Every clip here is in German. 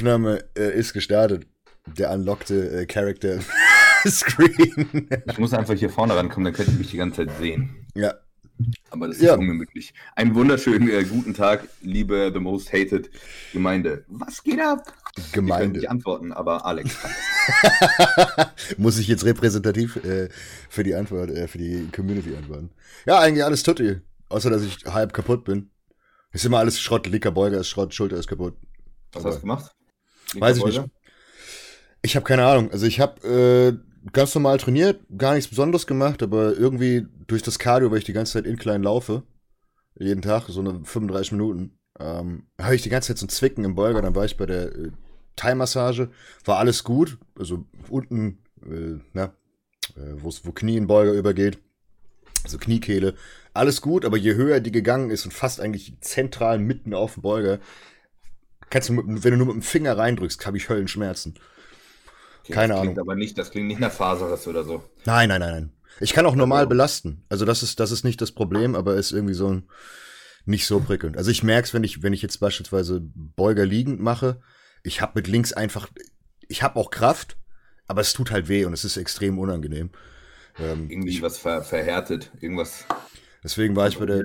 Aufnahme äh, ist gestartet. Der unlockte äh, Character Screen. ich muss einfach hier vorne rankommen, dann könnt ihr mich die ganze Zeit sehen. Ja. Aber das ist Ja. unmöglich. Einen wunderschönen äh, guten Tag, liebe The Most Hated Gemeinde. Was geht ab? Ich kann Gemeinde. nicht antworten, aber Alex. Muss ich jetzt repräsentativ äh, für die Antwort, äh, für die Community antworten? Ja, eigentlich alles tutti. Außer, dass ich halb kaputt bin. Ist immer alles Schrott. Linker Beuger ist Schrott, Schulter ist kaputt. Was Aber- hast du gemacht? Weiß ich nicht. Ich habe keine Ahnung. Also ich habe äh, ganz normal trainiert, gar nichts Besonderes gemacht, aber irgendwie durch das Cardio, weil ich die ganze Zeit incline laufe, jeden Tag, so eine 35 Minuten, ähm, habe ich die ganze Zeit so ein Zwicken im Beuger. Dann war ich bei der äh, Thai-Massage, war alles gut. Also unten, äh, na, äh, wo's- wo Knie in Beuger übergeht, also Kniekehle, alles gut, aber je höher die gegangen ist und fast eigentlich zentral mitten auf dem Beuger, kannst du, mit, wenn du nur mit dem Finger reindrückst, habe ich Höllenschmerzen. Okay, Keine das klingt Ahnung. aber nicht, das klingt nicht nach Faserriss oder so. Nein, nein, nein, nein. Ich kann auch normal Also- belasten. Also das ist, das ist nicht das Problem, aber ist irgendwie so ein, nicht so prickelnd. Also ich merk's, wenn ich, wenn ich jetzt beispielsweise Beuger liegend mache, ich habe mit links einfach, ich habe auch Kraft, aber es tut halt weh und es ist extrem unangenehm. Ähm, Irgendwie ich, was ver verhärtet, irgendwas. deswegen war ich bei der,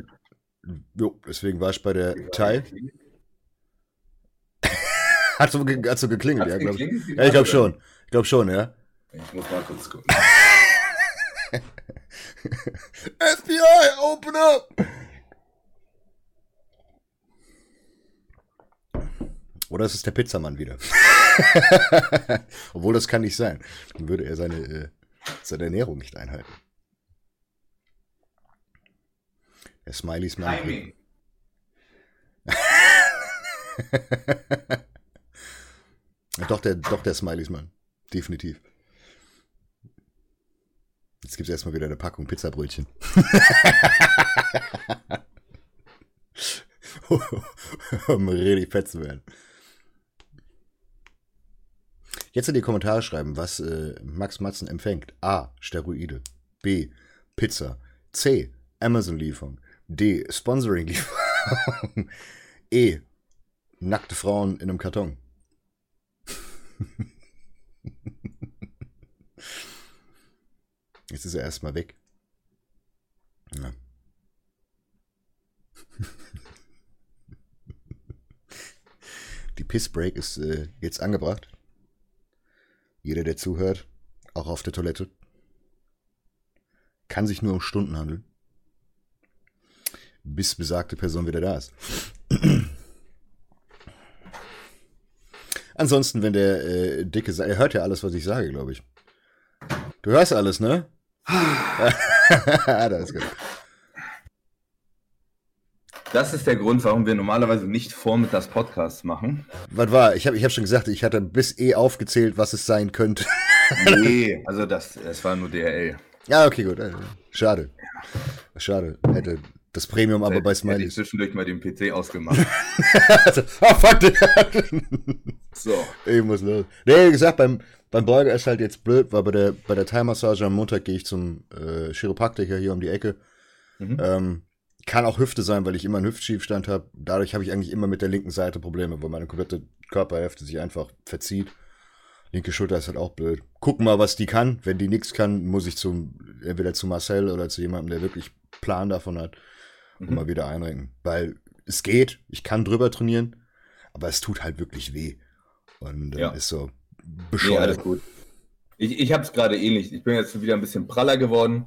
jo, deswegen war ich bei der Thai. Hat so, ge- hat so geklingelt, Hat's ja, glaube ich. Ja, ich glaube schon. Ich glaube schon, ja. Ich muss mal kurz gucken. FBI, open up! Oder es ist der Pizzamann wieder. Obwohl das kann nicht sein. Dann würde er seine, äh, seine Ernährung nicht einhalten. Der Smileys Mann. Doch, der, doch der Smileys Mann. Definitiv. Jetzt gibt's erstmal wieder eine Packung Pizzabrötchen. um richtig fett zu werden. Jetzt in die Kommentare schreiben, was äh, Max Matzen empfängt. A. Steroide. B. Pizza. C. Amazon-Lieferung. D. Sponsoring-Lieferung. E. Nackte Frauen in einem Karton. Jetzt ist er erstmal weg. Ja. Die Pissbreak ist äh, jetzt angebracht. Jeder, der zuhört, auch auf der Toilette, kann sich nur um Stunden handeln, bis besagte Person wieder da ist. Ansonsten, wenn der äh, Dicke sagt, er hört ja alles, was ich sage, glaube ich. Du hörst alles, ne? das ist gut. Das ist der Grund, warum wir normalerweise nicht vormittags Podcasts machen. Was war? Ich habe ich hab schon gesagt, ich hatte bis eh aufgezählt, was es sein könnte. Nee, also das, das war nur DRL. ja, okay, gut. äh, Schade. Schade. Hätte das Premium aber bei Hätte ich Smileys. zwischendurch mal den PC ausgemacht. Ah, fuck, Digga. So. Ich muss los. Nee, wie gesagt, beim, beim Burger ist halt jetzt blöd, weil bei der, bei der Thai-Massage am Montag gehe ich zum äh, Chiropraktiker hier um die Ecke. Mhm. Ähm, kann auch Hüfte sein, weil ich immer einen Hüftschiefstand habe. Dadurch habe ich eigentlich immer mit der linken Seite Probleme, weil meine komplette Körperhälfte sich einfach verzieht. Linke Schulter ist halt auch blöd. Gucken mal, was die kann. Wenn die nichts kann, muss ich zum, entweder zu Marcel oder zu jemandem, der wirklich Plan davon hat, und Mhm. mal wieder einrenken. Weil es geht, ich kann drüber trainieren, aber es tut halt wirklich weh. Und dann Ja. ist so Nee, bescheuert. alles gut. Ich, ich habe es gerade ähnlich. Ich bin jetzt wieder ein bisschen praller geworden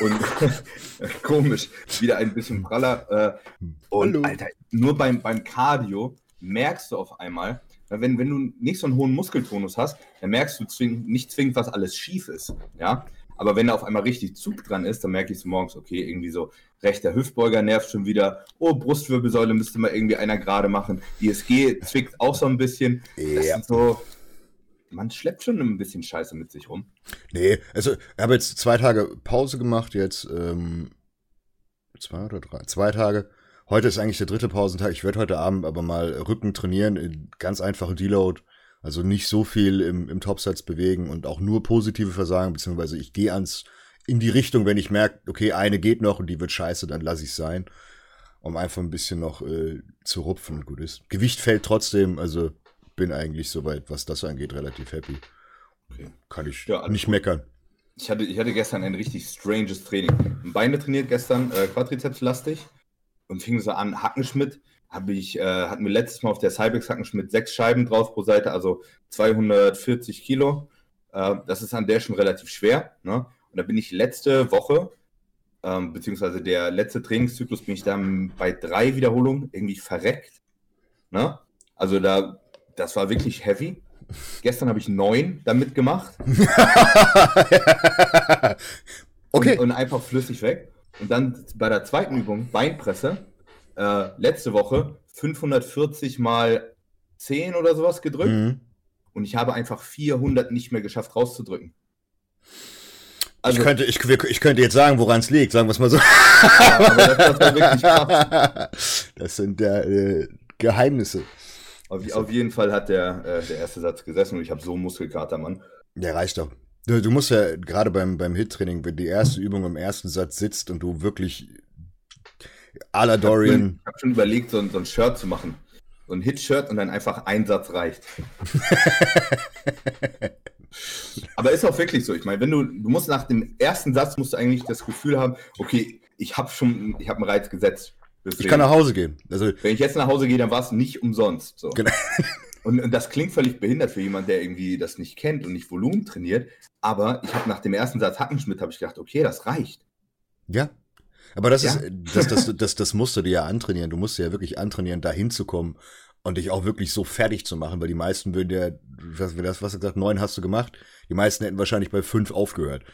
und komisch, wieder ein bisschen praller. Äh, und Hallo. Alter, nur beim, beim Cardio merkst du auf einmal, wenn, wenn du nicht so einen hohen Muskeltonus hast, dann merkst du zwing, nicht zwingend, was alles schief ist. Ja? Aber wenn da auf einmal richtig Zug dran ist, dann merke ich so morgens, okay, irgendwie so rechter Hüftbeuger nervt schon wieder. Oh, Brustwirbelsäule müsste mal irgendwie einer gerade machen. ISG zwickt auch so ein bisschen. Ja. so, man schleppt schon ein bisschen Scheiße mit sich rum. Nee, also ich habe jetzt zwei Tage Pause gemacht, jetzt ähm, zwei oder drei, zwei Tage. Heute ist eigentlich der dritte Pausentag. Ich werde heute Abend aber mal Rücken trainieren, in ganz einfachen Deload. Also nicht so viel im, im Topsatz bewegen und auch nur positive Versagen, beziehungsweise ich gehe ans in die Richtung, wenn ich merke, okay, eine geht noch und die wird scheiße, dann lasse ich sein, um einfach ein bisschen noch äh, zu rupfen gut ist. Gewicht fällt trotzdem, also bin eigentlich soweit, was das angeht, relativ happy. Okay. Kann ich Ja, nicht gut. meckern. Ich hatte, ich hatte gestern ein richtig stranges Training. Beine trainiert gestern, äh, Quadrizeps-lastig und fing so an, Hackenschmidt. Habe ich, äh, hatten wir letztes Mal auf der Cybex Hackenschmidt sechs Scheiben drauf pro Seite, also 240 Kilo. Äh, das ist an der schon relativ schwer. Ne? Und da bin ich letzte Woche, ähm, beziehungsweise der letzte Trainingszyklus, bin ich dann bei drei Wiederholungen irgendwie verreckt. Ne? Also da, das war wirklich heavy. Gestern habe ich neun damit gemacht. okay. Und, und einfach flüssig weg. Und dann bei der zweiten Übung, Beinpresse, äh, letzte Woche 540 mal 10 oder sowas gedrückt. Mhm. Und ich habe einfach 400 nicht mehr geschafft rauszudrücken. Also, ich, könnte, ich, ich könnte jetzt sagen, woran es liegt, sagen wir es mal so. ja, das, das sind der, äh, Geheimnisse. Auf, auf jeden Fall hat der, äh, der erste Satz gesessen und ich habe so einen Muskelkater, Mann. Ja, reicht doch. Du, du musst ja gerade beim, beim Hit-Training, wenn die erste Übung im ersten Satz sitzt und du wirklich à la Dorian. Ich habe schon überlegt, so, ein- so ein Shirt zu machen. So ein Hit-Shirt und dann einfach ein Satz reicht. Aber ist auch wirklich so. Ich meine, wenn du, du musst nach dem ersten Satz musst du eigentlich das Gefühl haben, okay, ich habe schon, ich habe einen Reiz gesetzt. Ich Deswegen, kann nach Hause gehen. Also, wenn ich jetzt nach Hause gehe, dann war es nicht umsonst. So. Genau. Und, und das klingt völlig behindert für jemanden, der irgendwie das nicht kennt und nicht Volumen trainiert. Aber ich habe nach dem ersten Satz Hackenschmidt habe ich gedacht, okay, das reicht. ja. Aber das Ja. ist, das, das, das, das musst du dir ja antrainieren. Du musst dir ja wirklich antrainieren, da hinzukommen und dich auch wirklich so fertig zu machen, weil die meisten würden ja, was, das, was du gesagt, neun hast du gemacht. Die meisten hätten wahrscheinlich bei fünf aufgehört.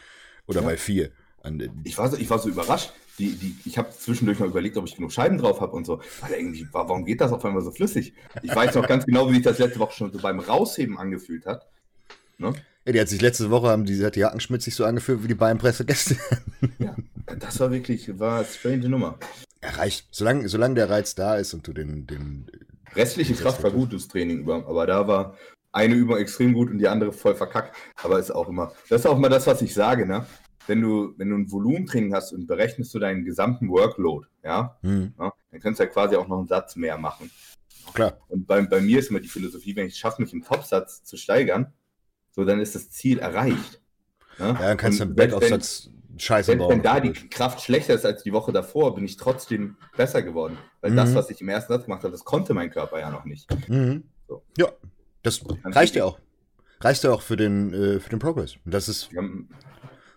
Oder Ja. bei vier. Und, Ich war so, ich war so überrascht. Die, die, ich habe zwischendurch noch überlegt, ob ich genug Scheiben drauf habe und so. Weil irgendwie, warum geht das auf einmal so flüssig? Ich weiß noch ganz genau, wie sich das letzte Woche schon so beim Rausheben angefühlt hat. Ne? ja, die hat sich letzte Woche, haben die, hat die Jackenschmidt sich so angefühlt wie die Beinpresse gestern. Ja, das war wirklich, war eine strange Nummer. Ja, reicht. Solange, solange der Reiz da ist und du den, den Restliche Kraft war gut, das Training über. Aber da war eine Übung extrem gut und die andere voll verkackt. Aber ist auch immer, das ist auch immer das, was ich sage, ne? Wenn du, wenn du ein Volumentraining hast und berechnest du deinen gesamten Workload, ja, hm, ja dann kannst du ja quasi auch noch einen Satz mehr machen. klar. Und bei, bei mir ist immer die Philosophie, wenn ich es schaffe, mich im Topsatz zu steigern, so dann ist das Ziel erreicht. Ne? Ja, dann kannst du Und im selbst Backaufsatz Scheiße Selbst wenn da die Kraft schlechter ist als die Woche davor, bin ich trotzdem besser geworden. Weil das, Mhm. was ich im ersten Satz gemacht habe, das konnte mein Körper ja noch nicht. Mhm. So. Ja, das reicht ja auch. Reicht ja auch für den, äh, für den Progress. Das ist, haben,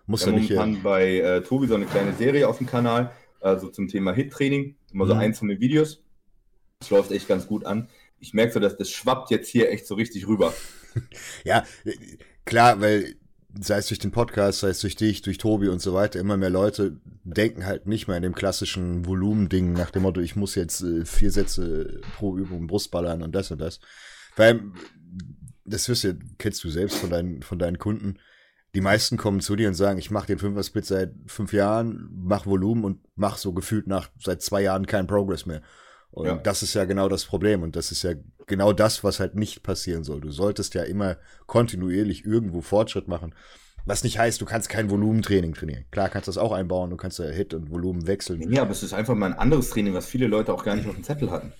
muss ja nicht. momentan Äh, bei äh, Tobi so eine kleine Serie auf dem Kanal, also zum Thema Hit-Training, immer so Mhm. einzelne Videos. Das läuft echt ganz gut an. Ich merke so, dass das schwappt jetzt hier echt so richtig rüber. ja, klar, weil sei es durch den Podcast, sei es durch dich, durch Tobi und so weiter, immer mehr Leute denken halt nicht mehr in dem klassischen Volumending nach dem Motto, ich muss jetzt äh, vier Sätze pro Übung Brust ballern und das und das. Weil, das wirst du, kennst du selbst von deinen, von deinen Kunden. Die meisten kommen zu dir und sagen, ich mache den Fünfer-Split seit fünf Jahren, mach Volumen und mach so gefühlt nach seit zwei Jahren keinen Progress mehr. Und Ja. das ist ja genau das Problem. Und das ist ja genau das, was halt nicht passieren soll. Du solltest ja immer kontinuierlich irgendwo Fortschritt machen. Was nicht heißt, du kannst kein Volumentraining trainieren. Klar kannst du das auch einbauen, du kannst ja Hit und Volumen wechseln. Ja, aber es ist einfach mal ein anderes Training, was viele Leute auch gar nicht auf dem Zettel hatten.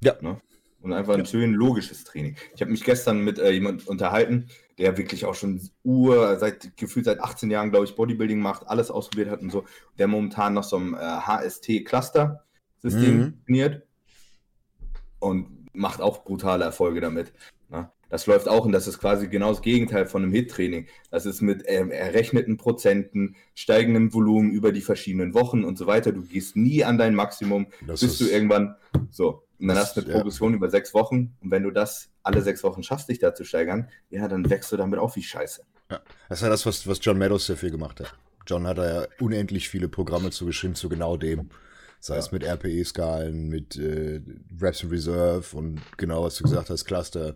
Ja. Ne? Und einfach ein schön logisches Training. Ich habe mich gestern mit äh, jemand unterhalten, der wirklich auch schon Uhr, seit gefühlt seit 18 Jahren, glaube ich, Bodybuilding macht, alles ausprobiert hat und so, der momentan noch so ein äh, HST-Cluster-System Mhm. trainiert und macht auch brutale Erfolge damit. Ne? Das läuft auch und das ist quasi genau das Gegenteil von einem Hit-Training. Das ist mit ähm, errechneten Prozenten, steigendem Volumen über die verschiedenen Wochen und so weiter. Du gehst nie an dein Maximum, Das bis du irgendwann so. Und dann hast du eine ja. Progression über sechs Wochen. Und wenn du das alle sechs Wochen schaffst, dich da zu steigern, ja, dann wächst du damit auch wie Scheiße. Ja. Das ist ja das, was, was John Meadows sehr viel gemacht hat. John hat da ja unendlich viele Programme zugeschrieben zu genau dem. Sei es Ja. mit RPE-Skalen, mit äh, Reps in Reserve und genau, was du gesagt hast, Cluster.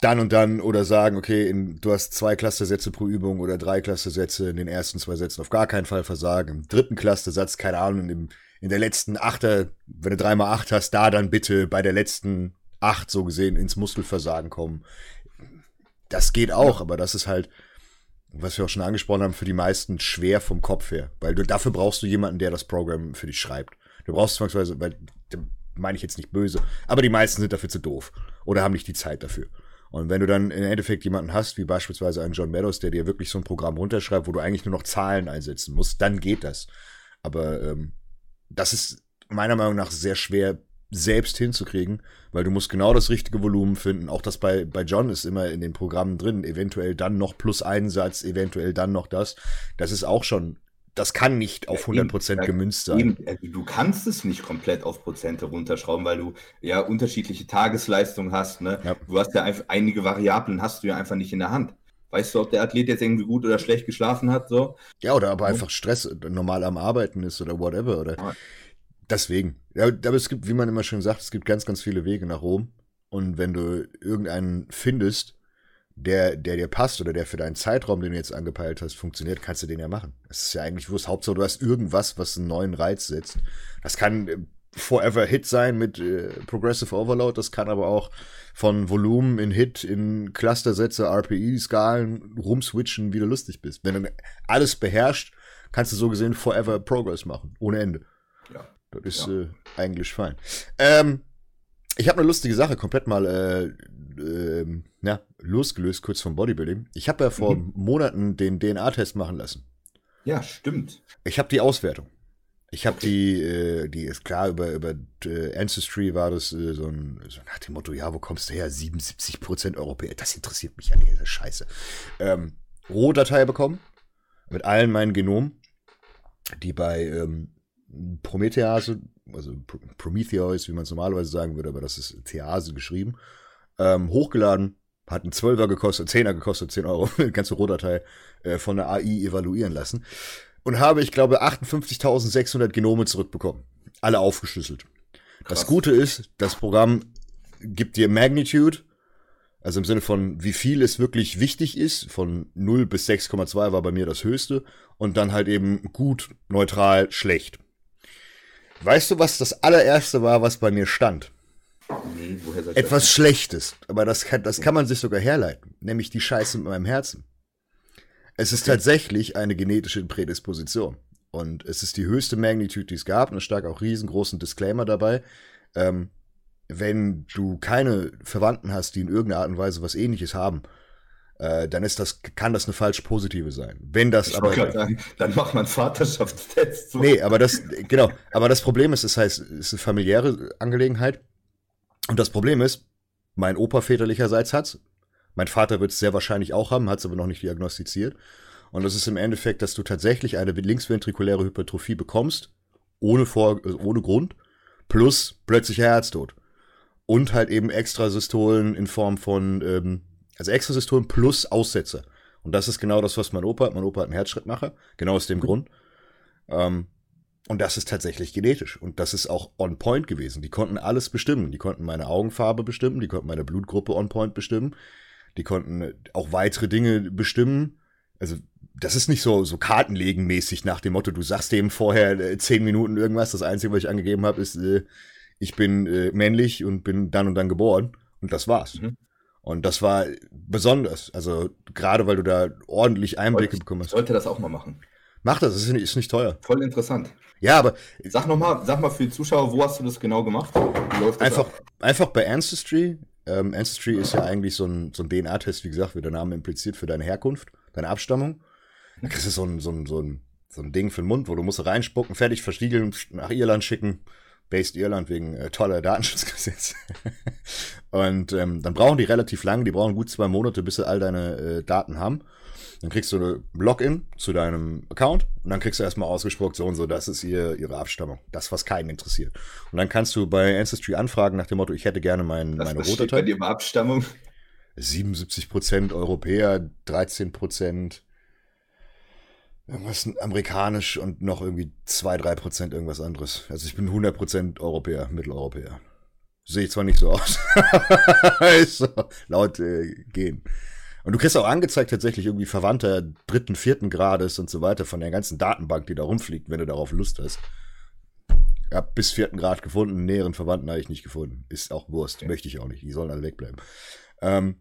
Dann und dann oder sagen, okay, in, du hast zwei Clustersätze pro Übung oder drei Clustersätze in den ersten zwei Sätzen auf gar keinen Fall versagen. Im dritten Clustersatz, keine Ahnung, im, in der letzten Achter, wenn du dreimal acht hast, da dann bitte bei der letzten acht so gesehen ins Muskelversagen kommen. Das geht auch, aber das ist halt, was wir auch schon angesprochen haben, für die meisten schwer vom Kopf her. Weil du, dafür brauchst du jemanden, der das Programm für dich schreibt. Du brauchst zwangsweise, weil meine ich jetzt nicht böse, aber die meisten sind dafür zu doof oder haben nicht die Zeit dafür. Und wenn du dann im Endeffekt jemanden hast, wie beispielsweise einen John Meadows, der dir wirklich so ein Programm runterschreibt, wo du eigentlich nur noch Zahlen einsetzen musst, dann geht das. Aber ähm, das ist meiner Meinung nach sehr schwer selbst hinzukriegen, weil du musst genau das richtige Volumen finden. Auch das bei, bei John ist immer in den Programmen drin, eventuell dann noch plus Einsatz, eventuell dann noch das. Das ist auch schon, das kann nicht auf 100% ja, gemünzt sein. Also du kannst es nicht komplett auf Prozente runterschrauben, weil du ja unterschiedliche Tagesleistungen hast. Ne? Ja. Du hast ja einfach, einige Variablen hast du ja einfach nicht in der Hand. Weißt du, ob der Athlet jetzt irgendwie gut oder schlecht geschlafen hat? So? Ja, oder aber einfach Stress normal am Arbeiten ist oder whatever. Oder. Deswegen. Ja, aber es gibt, wie man immer schön sagt, es gibt ganz, ganz viele Wege nach Rom. Und wenn du irgendeinen findest, der, der dir passt oder der für deinen Zeitraum, den du jetzt angepeilt hast, funktioniert, kannst du den ja machen. Es ist ja eigentlich wurscht. Hauptsache, du hast irgendwas, was einen neuen Reiz setzt. Das kann äh, Forever Hit sein mit äh, Progressive Overload. Das kann aber auch von Volumen in Hit, in Clustersätze, RPI-Skalen rumswitchen, wie du lustig bist. Wenn du alles beherrscht, kannst du so gesehen Forever Progress machen. Ohne Ende. Das ist ja. äh, eigentlich fein. Ähm, ich habe eine lustige Sache komplett mal äh, äh, ja, losgelöst, kurz vom Bodybuilding. Ich habe ja vor mhm. Monaten den DNA-Test machen lassen. Ja, stimmt. Ich habe die Auswertung. Ich habe okay. die, äh, die ist klar, über, über äh, Ancestry war das äh, so, ein, so nach dem Motto, ja, wo kommst du her? 77% Europäer. Das interessiert mich ja nicht, das scheiße. Ähm, Rohdatei bekommen mit allen meinen Genomen, die bei ähm, Promethease, also Prometheus, wie man es normalerweise sagen würde, aber das ist Thease geschrieben, ähm, hochgeladen, hat einen Zwölfer gekostet, Zehner gekostet, 10 Euro, ganze Rohdatei äh, von der AI evaluieren lassen. Und habe, ich glaube, 58.600 Genome zurückbekommen. Alle aufgeschlüsselt. Krass. Das Gute ist, das Programm gibt dir Magnitude, also im Sinne von, wie viel es wirklich wichtig ist. Von 0 bis 6,2 war bei mir das höchste. Und dann halt eben gut, neutral, schlecht. Weißt du, was das allererste war, was bei mir stand? Nee, woher soll ich Etwas das Schlechtes. Aber das kann, das kann man sich sogar herleiten. Nämlich die Scheiße mit meinem Herzen. Es ist tatsächlich eine genetische Prädisposition. Und es ist die höchste Magnitude, die es gab. Und es stark auch riesengroßen Disclaimer dabei. Ähm, wenn du keine Verwandten hast, die in irgendeiner Art und Weise was ähnliches haben, äh, dann ist das, kann das eine falsch positive sein. Wenn das ich aber. Sagen, dann macht man Vaterschaftstest. So. Nee, aber das, genau. Aber das Problem ist, das heißt, es ist eine familiäre Angelegenheit. Und das Problem ist, mein Opa väterlicherseits hat's. Mein Vater wird es sehr wahrscheinlich auch haben, hat es aber noch nicht diagnostiziert. Und das ist im Endeffekt, dass du tatsächlich eine linksventrikuläre Hypertrophie bekommst, ohne, Vor ohne Grund, plus plötzlicher Herztod. Und halt eben Extrasystolen in Form von ähm, also Extrasystolen plus Aussätze. Und das ist genau das, was mein Opa hat. Mein Opa hat einen Herzschrittmacher, genau aus dem mhm. Grund. Ähm, und das ist tatsächlich genetisch. Und das ist auch on point gewesen. Die konnten alles bestimmen. Die konnten meine Augenfarbe bestimmen, die konnten meine Blutgruppe on point bestimmen. Die konnten auch weitere Dinge bestimmen. Also, das ist nicht so, so kartenlegenmäßig nach dem Motto, du sagst dem vorher äh, zehn Minuten irgendwas. Das Einzige, was ich angegeben habe, ist, äh, ich bin äh, männlich und bin dann und dann geboren. Und das war's. Mhm. Und das war besonders. Also gerade weil du da ordentlich Einblicke sollte, bekommen hast. Sollte das auch mal machen. Mach das, ist nicht, ist nicht teuer. Voll interessant. Ja, aber. Sag noch mal, sag mal für die Zuschauer, wo hast du das genau gemacht? einfach, einfach bei Ancestry. Ähm, Ancestry ist ja eigentlich so ein, so ein DNA-Test, wie gesagt, wie der Name impliziert, für deine Herkunft, deine Abstammung. Da kriegst du so ein, so ein, so ein, so ein Ding für den Mund, wo du musst reinspucken, fertig verstiegeln, nach Irland schicken. Based Irland wegen äh, toller Datenschutzgesetz. und ähm, dann brauchen die relativ lang, die brauchen gut zwei Monate, bis sie all deine äh, Daten haben. Dann kriegst du ein Login zu deinem Account und dann kriegst du erstmal ausgesprochen, so und so, das ist ihr, ihre Abstammung. Das, was keinen interessiert. Und dann kannst du bei Ancestry anfragen nach dem Motto, ich hätte gerne mein, das, meine Rohdatei. bei dir Abstammung? 77% Europäer, 13% irgendwas amerikanisch und noch irgendwie 2, 3 Prozent irgendwas anderes. Also ich bin 100 Prozent Europäer, Mitteleuropäer. Sehe ich zwar nicht so aus, so, laut äh, gehen. Und du kriegst auch angezeigt tatsächlich irgendwie Verwandter dritten, vierten Grades und so weiter von der ganzen Datenbank, die da rumfliegt, wenn du darauf Lust hast. Ja, bis vierten Grad gefunden, näheren Verwandten habe ich nicht gefunden. Ist auch Wurst, okay. möchte ich auch nicht. Die sollen alle wegbleiben. Ähm,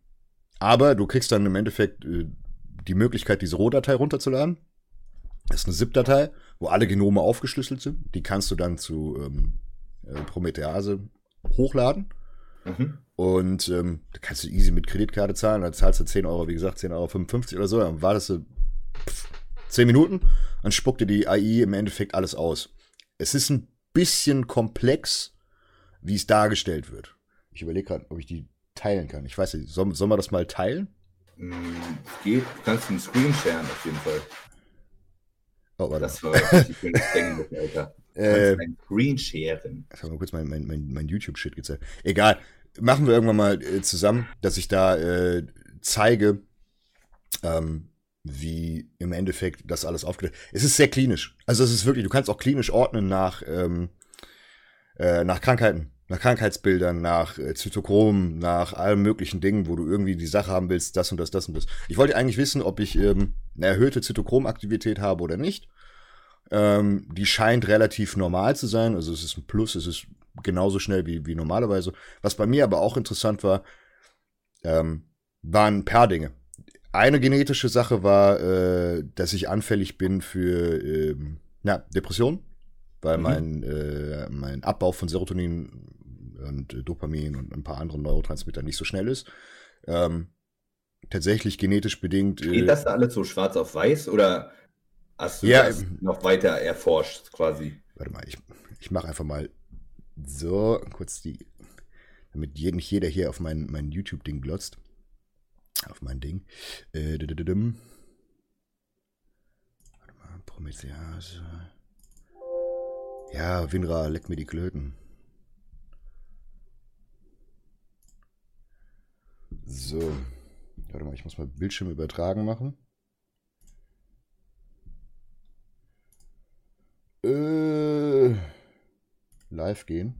aber du kriegst dann im Endeffekt äh, die Möglichkeit, diese Rohdatei runterzuladen das ist eine ZIP-Datei, wo alle Genome aufgeschlüsselt sind. Die kannst du dann zu ähm, äh, Promethease hochladen. Mhm. Und ähm, da kannst du easy mit Kreditkarte zahlen, dann zahlst du 10 Euro, wie gesagt, 10,55 Euro oder so, dann wartest du pff, 10 Minuten, dann spuckt dir die AI im Endeffekt alles aus. Es ist ein bisschen komplex, wie es dargestellt wird. Ich überlege gerade, ob ich die teilen kann. Ich weiß nicht, soll, soll man das mal teilen? Mm, es geht, du kannst einen Screen sharen auf jeden Fall. Oh, warte. Das war richtig schönes Denken, Alter. Äh, ein Screen sharen. Ich habe mal kurz mein, mein, mein, mein YouTube-Shit gezeigt. Egal, machen wir irgendwann mal äh, zusammen, dass ich da äh, zeige, ähm, wie im Endeffekt das alles aufgestellt Es ist sehr klinisch. Also es ist wirklich, du kannst auch klinisch ordnen nach, ähm, äh, nach Krankheiten, nach Krankheitsbildern, nach äh, Zytochrom, nach allen möglichen Dingen, wo du irgendwie die Sache haben willst, das und das, das und das. Ich wollte eigentlich wissen, ob ich ähm, eine erhöhte Zytochromaktivität habe oder nicht. Ähm, die scheint relativ normal zu sein. Also es ist ein Plus, es ist genauso schnell wie, wie normalerweise. Was bei mir aber auch interessant war, ähm, waren ein paar Dinge. Eine genetische Sache war, äh, dass ich anfällig bin für ähm, ja, Depressionen, weil mhm. mein, äh, mein Abbau von Serotonin und äh, Dopamin und ein paar anderen Neurotransmitter nicht so schnell ist. Ähm, tatsächlich genetisch bedingt. Äh, Geht das da alles so schwarz auf weiß oder hast du ja, das noch weiter erforscht quasi? Warte mal, ich, ich mache einfach mal so, kurz die, damit nicht jeder hier auf mein, mein YouTube-Ding glotzt. Auf mein Ding. Äh, Warte mal, Prometheus. Ja, Winra, leck mir die Klöten. So. Warte mal, ich muss mal Bildschirm übertragen machen. Äh, live gehen.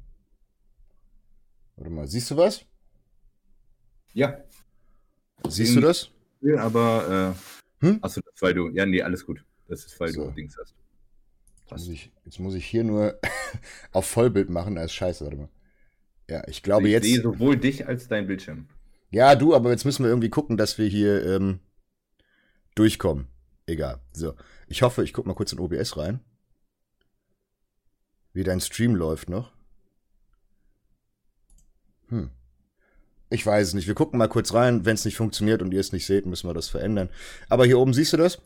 Warte mal, siehst du was? Ja. Siehst du das? Ja, aber äh, hm? achso, das weil du. Ja, nee, alles gut. Das ist, weil so. du Dings hast. Jetzt muss, ich, jetzt muss ich hier nur auf Vollbild machen als Scheiße, warte mal. Ja, ich glaube ich jetzt. Ich sehe sowohl dich als dein Bildschirm. Ja, du, aber jetzt müssen wir irgendwie gucken, dass wir hier ähm, durchkommen. Egal. So. Ich hoffe, ich gucke mal kurz in OBS rein. Wie dein Stream läuft noch. Hm. Ich weiß es nicht. Wir gucken mal kurz rein. Wenn es nicht funktioniert und ihr es nicht seht, müssen wir das verändern. Aber hier oben siehst du das?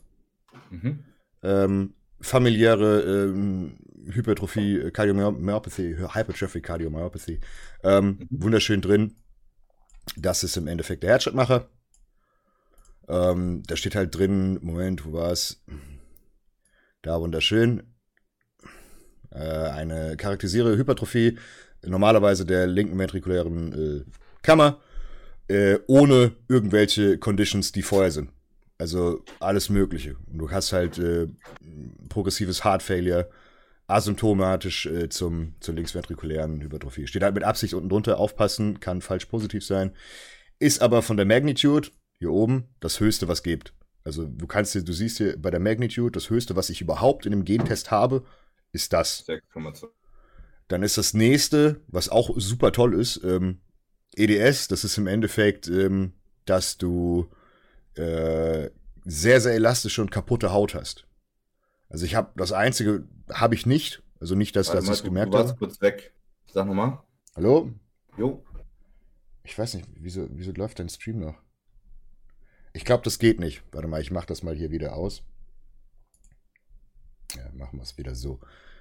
Mhm. Ähm, familiäre ähm, Hypertrophie, äh, Cardiomyopathy, Hypertrophy Cardiomyopathy. Ähm, mhm. Wunderschön drin. Das ist im Endeffekt der Herzschrittmacher. Ähm, da steht halt drin, Moment, wo war es? Da wunderschön. Äh, eine charakterisiere Hypertrophie, normalerweise der linken ventrikulären äh, Kammer, äh, ohne irgendwelche Conditions, die vorher sind. Also alles Mögliche. Und du hast halt äh, progressives Heart Failure, asymptomatisch äh, zum, zur linksventrikulären Hypertrophie. Steht halt mit Absicht unten drunter, aufpassen, kann falsch positiv sein. Ist aber von der Magnitude, hier oben, das höchste, was gibt. Also du kannst du siehst hier bei der Magnitude, das höchste, was ich überhaupt in dem Gentest habe, ist das. Dann ist das nächste, was auch super toll ist, ähm, EDS, das ist im Endeffekt, ähm, dass du äh, sehr, sehr elastische und kaputte Haut hast. Also ich habe das einzige habe ich nicht, also nicht, dass, dass ich es gemerkt habe. Du warst kurz weg. Sag nochmal. Hallo? Jo. Ich weiß nicht, wieso, wieso läuft dein Stream noch? Ich glaube, das geht nicht. Warte mal, ich mache das mal hier wieder aus. Ja, machen wir es wieder so.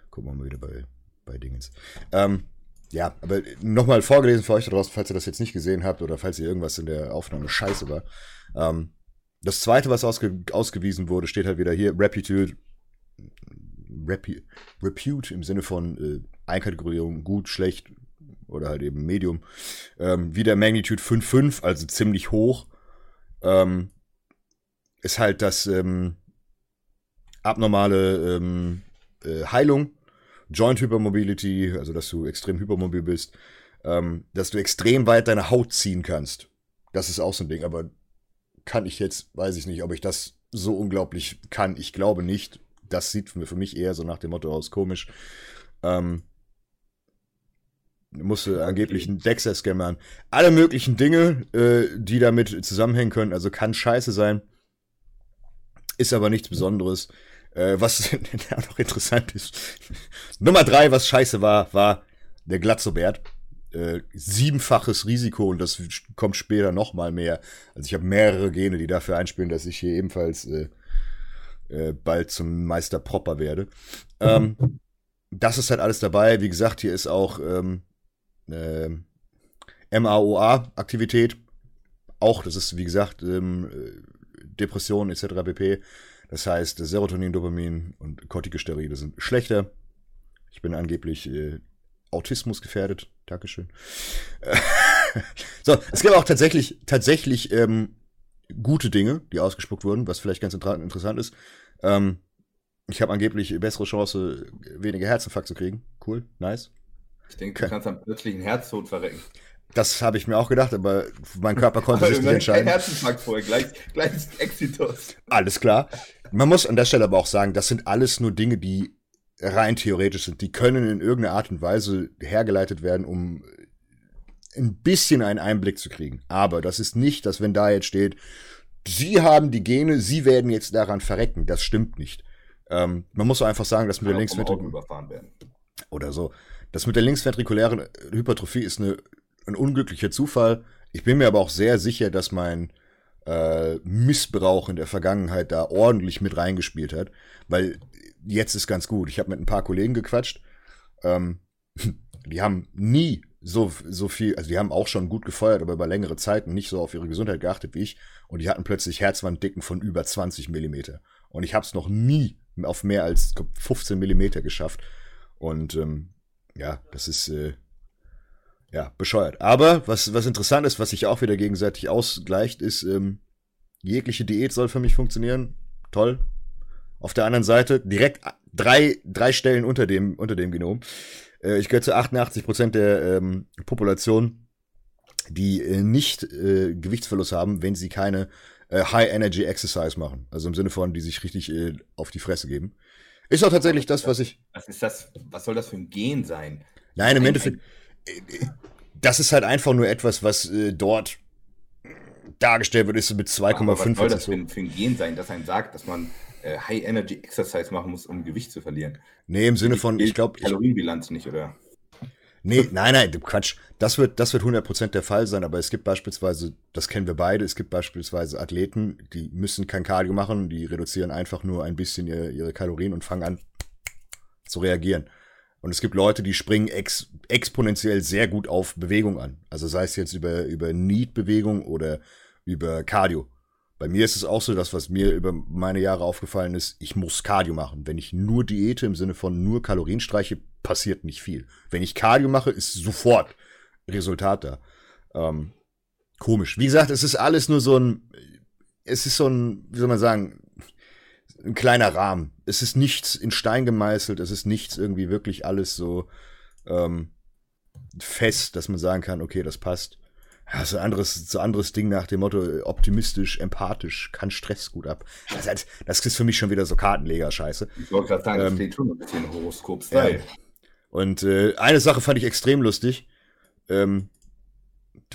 Gucken wir mal wieder bei, bei Dingens. Ähm, ja, aber nochmal vorgelesen für euch da draußen, falls ihr das jetzt nicht gesehen habt oder falls ihr irgendwas in der Aufnahme scheiße war. Ähm, das zweite, was ausge ausgewiesen wurde, steht halt wieder hier, Repute, Repu Repute im Sinne von äh, Einkategorierung, gut, schlecht oder halt eben Medium. Ähm, wieder Magnitude 5,5, also ziemlich hoch. Ähm, ist halt das ähm, abnormale ähm, äh, Heilung, Joint Hypermobility, also dass du extrem hypermobil bist, ähm, dass du extrem weit deine Haut ziehen kannst. Das ist auch so ein Ding, aber kann ich jetzt, weiß ich nicht, ob ich das so unglaublich kann. Ich glaube nicht. Das sieht für mich eher so nach dem Motto aus komisch. Ähm, musste angeblich einen Dexter-Scan machen. Alle möglichen Dinge, äh, die damit zusammenhängen können. Also kann scheiße sein. Ist aber nichts Besonderes. Äh, was noch interessant ist. Nummer drei, was scheiße war, war der Glatzobert. Äh, siebenfaches Risiko und das kommt später noch mal mehr. Also ich habe mehrere Gene, die dafür einspielen, dass ich hier ebenfalls äh, äh, bald zum Meister Propper werde. Ähm, das ist halt alles dabei. Wie gesagt, hier ist auch ähm, äh, MAOA-Aktivität. Auch, das ist wie gesagt ähm, Depression etc. pp. Das heißt, Serotonin, Dopamin und Corticosteroide sind schlechter. Ich bin angeblich äh, Autismus gefährdet. Dankeschön. so, es gibt auch tatsächlich, tatsächlich ähm, gute Dinge, die ausgespuckt wurden, was vielleicht ganz interessant ist. Ähm, ich habe angeblich bessere Chance, weniger Herzinfarkt zu kriegen. Cool, nice. Ich denke, du kannst am plötzlichen Herztod verrecken. Das habe ich mir auch gedacht, aber mein Körper konnte sich nicht entscheiden. Kein Herzinfarkt vorher, gleich, gleich Exitus. Alles klar. Man muss an der Stelle aber auch sagen, das sind alles nur Dinge, die rein theoretisch sind. Die können in irgendeiner Art und Weise hergeleitet werden, um ein bisschen einen Einblick zu kriegen. Aber das ist nicht, dass wenn da jetzt steht, Sie haben die Gene, Sie werden jetzt daran verrecken. Das stimmt nicht. Ähm, man muss einfach sagen, dass mit der Linksventrikulären oder so, das mit der linksventrikulären Hypertrophie ist eine, ein unglücklicher Zufall. Ich bin mir aber auch sehr sicher, dass mein äh, Missbrauch in der Vergangenheit da ordentlich mit reingespielt hat, weil jetzt ist ganz gut. Ich habe mit ein paar Kollegen gequatscht. Ähm, die haben nie so, so viel, also die haben auch schon gut gefeuert, aber über längere Zeiten nicht so auf ihre Gesundheit geachtet wie ich. Und die hatten plötzlich Herzwanddicken von über 20 Millimeter. Und ich habe es noch nie auf mehr als 15 Millimeter geschafft. Und ähm, ja, das ist äh, ja bescheuert. Aber was, was interessant ist, was sich auch wieder gegenseitig ausgleicht, ist, ähm, jegliche Diät soll für mich funktionieren. Toll. Auf der anderen Seite direkt drei, drei Stellen unter dem, unter dem Genom äh, ich gehöre zu 88 Prozent der ähm, Population, die äh, nicht äh, Gewichtsverlust haben, wenn sie keine äh, High Energy Exercise machen. Also im Sinne von, die sich richtig äh, auf die Fresse geben. Ist auch tatsächlich das, was ich. Was ist das? Was soll das für ein Gen sein? Nein, im Endeffekt. Äh, das ist halt einfach nur etwas, was äh, dort dargestellt wird, ist mit 2,5. Was soll das für ein, für ein Gen sein, das einem sagt, dass man äh, High Energy Exercise machen muss, um Gewicht zu verlieren. Nee, im Sinne von, ich glaube. Kalorienbilanz nicht, oder? Nee, nein, nein, Quatsch. Das wird, das wird 100% der Fall sein, aber es gibt beispielsweise, das kennen wir beide, es gibt beispielsweise Athleten, die müssen kein Cardio machen, die reduzieren einfach nur ein bisschen ihre, ihre Kalorien und fangen an zu reagieren. Und es gibt Leute, die springen ex, exponentiell sehr gut auf Bewegung an. Also sei es jetzt über, über Need-Bewegung oder über Cardio. Bei mir ist es auch so, dass was mir über meine Jahre aufgefallen ist, ich muss Cardio machen. Wenn ich nur Diäte im Sinne von nur Kalorien streiche, passiert nicht viel. Wenn ich Cardio mache, ist sofort Resultat da. Ähm, komisch. Wie gesagt, es ist alles nur so ein, es ist so ein, wie soll man sagen, ein kleiner Rahmen. Es ist nichts in Stein gemeißelt, es ist nichts irgendwie wirklich alles so ähm, fest, dass man sagen kann, okay, das passt. Ja, so anderes, so anderes Ding nach dem Motto, optimistisch, empathisch, kann Stress gut ab. Das, ist, das ist für mich schon wieder so Kartenleger-Scheiße. Ich wollte gerade sagen, ähm, das steht schon ein bisschen Horoskop-Style. Ja. Und äh, eine Sache fand ich extrem lustig, ähm,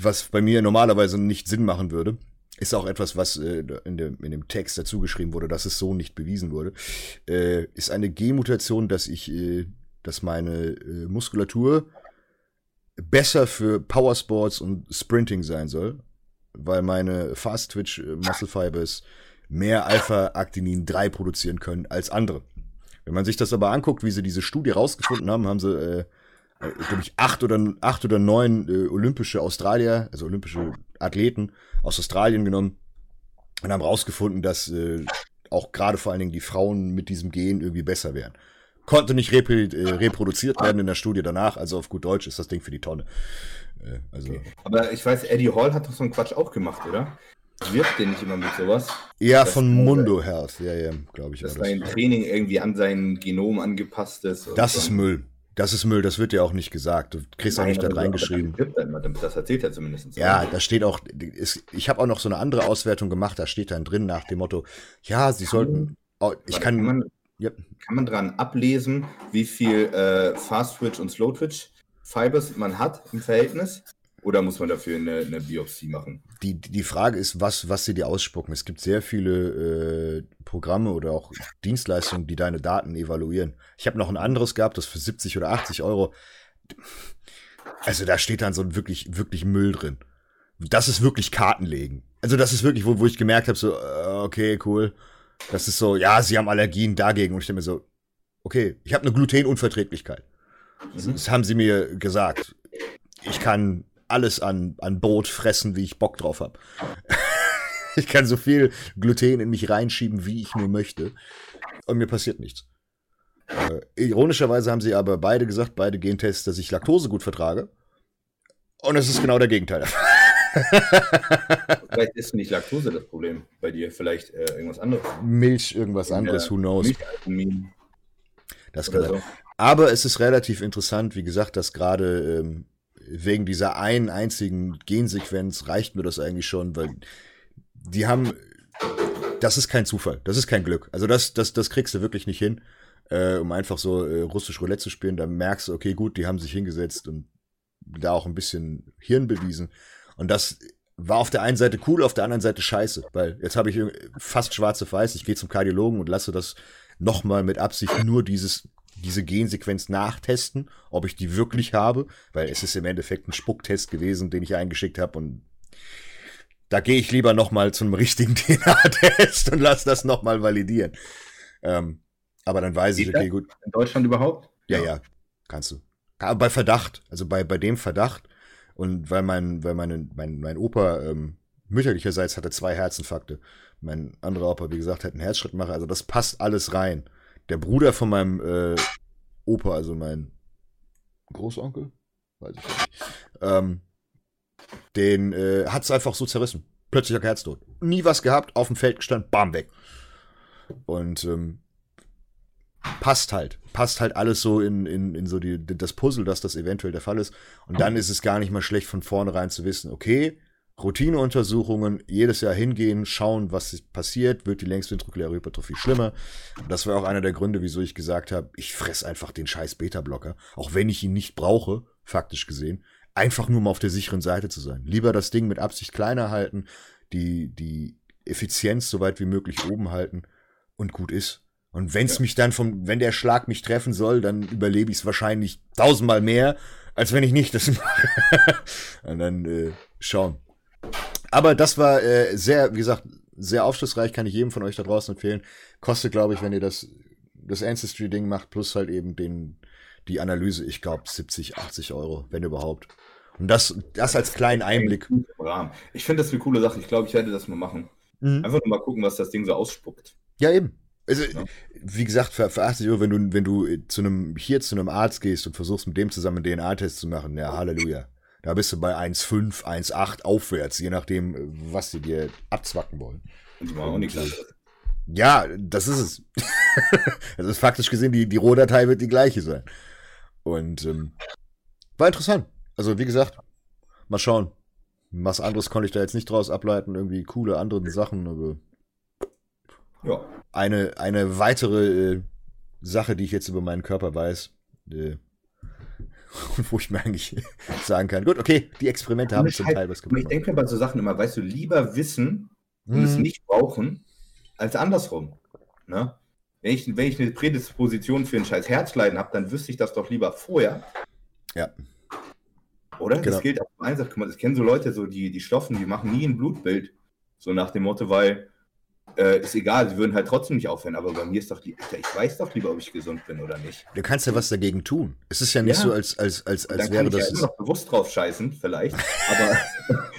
was bei mir normalerweise nicht Sinn machen würde. Ist auch etwas, was äh, in, dem, in dem Text dazu geschrieben wurde, dass es so nicht bewiesen wurde. Äh, ist eine G-Mutation, dass ich, äh, dass meine äh, Muskulatur besser für Powersports und Sprinting sein soll, weil meine Fast Twitch äh, Muscle Fibers mehr Alpha-Actinin 3 produzieren können als andere. Wenn man sich das aber anguckt, wie sie diese Studie rausgefunden haben, haben sie, äh, äh glaube ich, acht oder, acht oder neun äh, olympische Australier, also olympische Athleten aus Australien genommen und haben rausgefunden, dass äh, auch gerade vor allen Dingen die Frauen mit diesem Gen irgendwie besser wären konnte nicht repro äh, reproduziert werden in der Studie danach. Also auf gut Deutsch ist das Ding für die Tonne. Äh, also. Aber ich weiß, Eddie Hall hat doch so einen Quatsch auch gemacht, oder? Wirft den nicht immer mit sowas? Ja, von Mundo Health, ja, ja, glaube ich. Dass sein das. Training irgendwie an sein Genom angepasst ist. Das so. ist Müll. Das ist Müll, das wird ja auch nicht gesagt. Du kriegst auch nicht da reingeschrieben. Das erzählt er zumindest. Ja, da steht auch, ich habe auch noch so eine andere Auswertung gemacht, da steht dann drin nach dem Motto, ja, sie sollten, ich kann, kann man, Yep. Kann man daran ablesen, wie viel äh, Fast Twitch und Slow Twitch Fibers man hat im Verhältnis? Oder muss man dafür eine, eine Biopsie machen? Die, die Frage ist, was, was sie dir ausspucken. Es gibt sehr viele äh, Programme oder auch Dienstleistungen, die deine Daten evaluieren. Ich habe noch ein anderes gehabt, das für 70 oder 80 Euro Also da steht dann so ein wirklich, wirklich Müll drin. Das ist wirklich Kartenlegen. Also das ist wirklich, wo, wo ich gemerkt habe, so, äh, okay, cool. Das ist so, ja, sie haben Allergien dagegen. Und ich denke mir so, okay, ich habe eine Glutenunverträglichkeit. Mhm. Das haben sie mir gesagt. Ich kann alles an, an Brot fressen, wie ich Bock drauf habe. ich kann so viel Gluten in mich reinschieben, wie ich nur möchte. Und mir passiert nichts. Äh, ironischerweise haben sie aber beide gesagt, beide Gentests, dass ich Laktose gut vertrage. Und es ist genau der Gegenteil. Vielleicht ist nicht Laktose das Problem bei dir, vielleicht äh, irgendwas anderes. Milch, irgendwas anderes, who knows. Das kann so. Aber es ist relativ interessant, wie gesagt, dass gerade ähm, wegen dieser einen einzigen Gensequenz reicht mir das eigentlich schon, weil die haben, das ist kein Zufall, das ist kein Glück. Also das, das, das kriegst du wirklich nicht hin, äh, um einfach so äh, russisch Roulette zu spielen. Da merkst du, okay, gut, die haben sich hingesetzt und da auch ein bisschen Hirn bewiesen. Und das war auf der einen Seite cool, auf der anderen Seite scheiße, weil jetzt habe ich fast schwarze Weiß, ich gehe zum Kardiologen und lasse das nochmal mit Absicht nur dieses diese Gensequenz nachtesten, ob ich die wirklich habe, weil es ist im Endeffekt ein Spucktest gewesen, den ich eingeschickt habe und da gehe ich lieber noch mal zu einem richtigen DNA-Test und lass das noch mal validieren. Ähm, aber dann weiß Geht ich, okay, gut. In Deutschland überhaupt? Ja, ja, kannst du. Bei Verdacht, also bei, bei dem Verdacht und weil mein, weil meine, mein, mein Opa ähm, mütterlicherseits hatte zwei Herzinfarkte. Mein anderer Opa, wie gesagt, hat einen Herzschrittmacher. Also das passt alles rein der Bruder von meinem äh, Opa, also mein Großonkel, weiß ich nicht, ähm, den äh, hat es einfach so zerrissen. Plötzlicher Herztod. Nie was gehabt, auf dem Feld gestanden, bam, weg. Und ähm, passt halt. Passt halt alles so in, in, in so die, das Puzzle, dass das eventuell der Fall ist. Und dann ist es gar nicht mal schlecht, von vornherein zu wissen, okay, Routineuntersuchungen, jedes Jahr hingehen, schauen, was passiert, wird die längsventrikuläre Hypertrophie schlimmer. Und das war auch einer der Gründe, wieso ich gesagt habe, ich fress einfach den scheiß Beta-Blocker, auch wenn ich ihn nicht brauche, faktisch gesehen, einfach nur mal auf der sicheren Seite zu sein. Lieber das Ding mit Absicht kleiner halten, die, die Effizienz so weit wie möglich oben halten und gut ist. Und wenn es ja. mich dann vom, wenn der Schlag mich treffen soll, dann überlebe ich es wahrscheinlich tausendmal mehr, als wenn ich nicht das mache. und dann äh, schauen. Aber das war äh, sehr, wie gesagt, sehr aufschlussreich, kann ich jedem von euch da draußen empfehlen. Kostet, glaube ich, wenn ihr das, das Ancestry-Ding macht, plus halt eben den, die Analyse, ich glaube, 70, 80 Euro, wenn überhaupt. Und das, das als kleinen Einblick. Ich finde das eine coole Sache. Ich glaube, ich werde das mal machen. Mhm. Einfach nur mal gucken, was das Ding so ausspuckt. Ja, eben. Also, ja. wie gesagt, für, für 80 Euro, wenn du, wenn du zu einem, hier zu einem Arzt gehst und versuchst mit dem zusammen einen DNA-Test zu machen, ja, Halleluja. Da bist du bei 1,5, 1,8 aufwärts, je nachdem, was sie dir abzwacken wollen. Das war auch nichts anderes. Ja, das ist es. das ist faktisch gesehen, die, die Rohdatei wird die gleiche sein. Und ähm, war interessant. Also, wie gesagt, mal schauen. Was anderes konnte ich da jetzt nicht draus ableiten, irgendwie coole andere Sachen, aber ja. eine, eine weitere äh, Sache, die ich jetzt über meinen Körper weiß, äh, wo ich mir eigentlich sagen kann, gut, okay, die Experimente haben zum halt, Teil was gemacht. Ich denke bei so Sachen immer, weißt du, lieber wissen und hm. es mhm. nicht brauchen, als andersrum. Ne? Wenn, ich, wenn ich eine Prädisposition für ein scheiß Herzleiden habe, dann wüsste ich das doch lieber vorher. Ja. Oder? Genau. Das gilt auch im Einsatz. Guck mal, das kennen so Leute, so die, die Stoffen, die machen nie ein Blutbild. So nach dem Motto, weil äh, ist egal, sie würden halt trotzdem nicht aufhören, aber bei mir ist doch die, Alter, ich weiß doch lieber, ob ich gesund bin oder nicht. Du kannst ja was dagegen tun. Es ist ja nicht ja. so, als, als, als, als wäre das. Ich ja immer noch bewusst drauf scheißen, vielleicht, aber.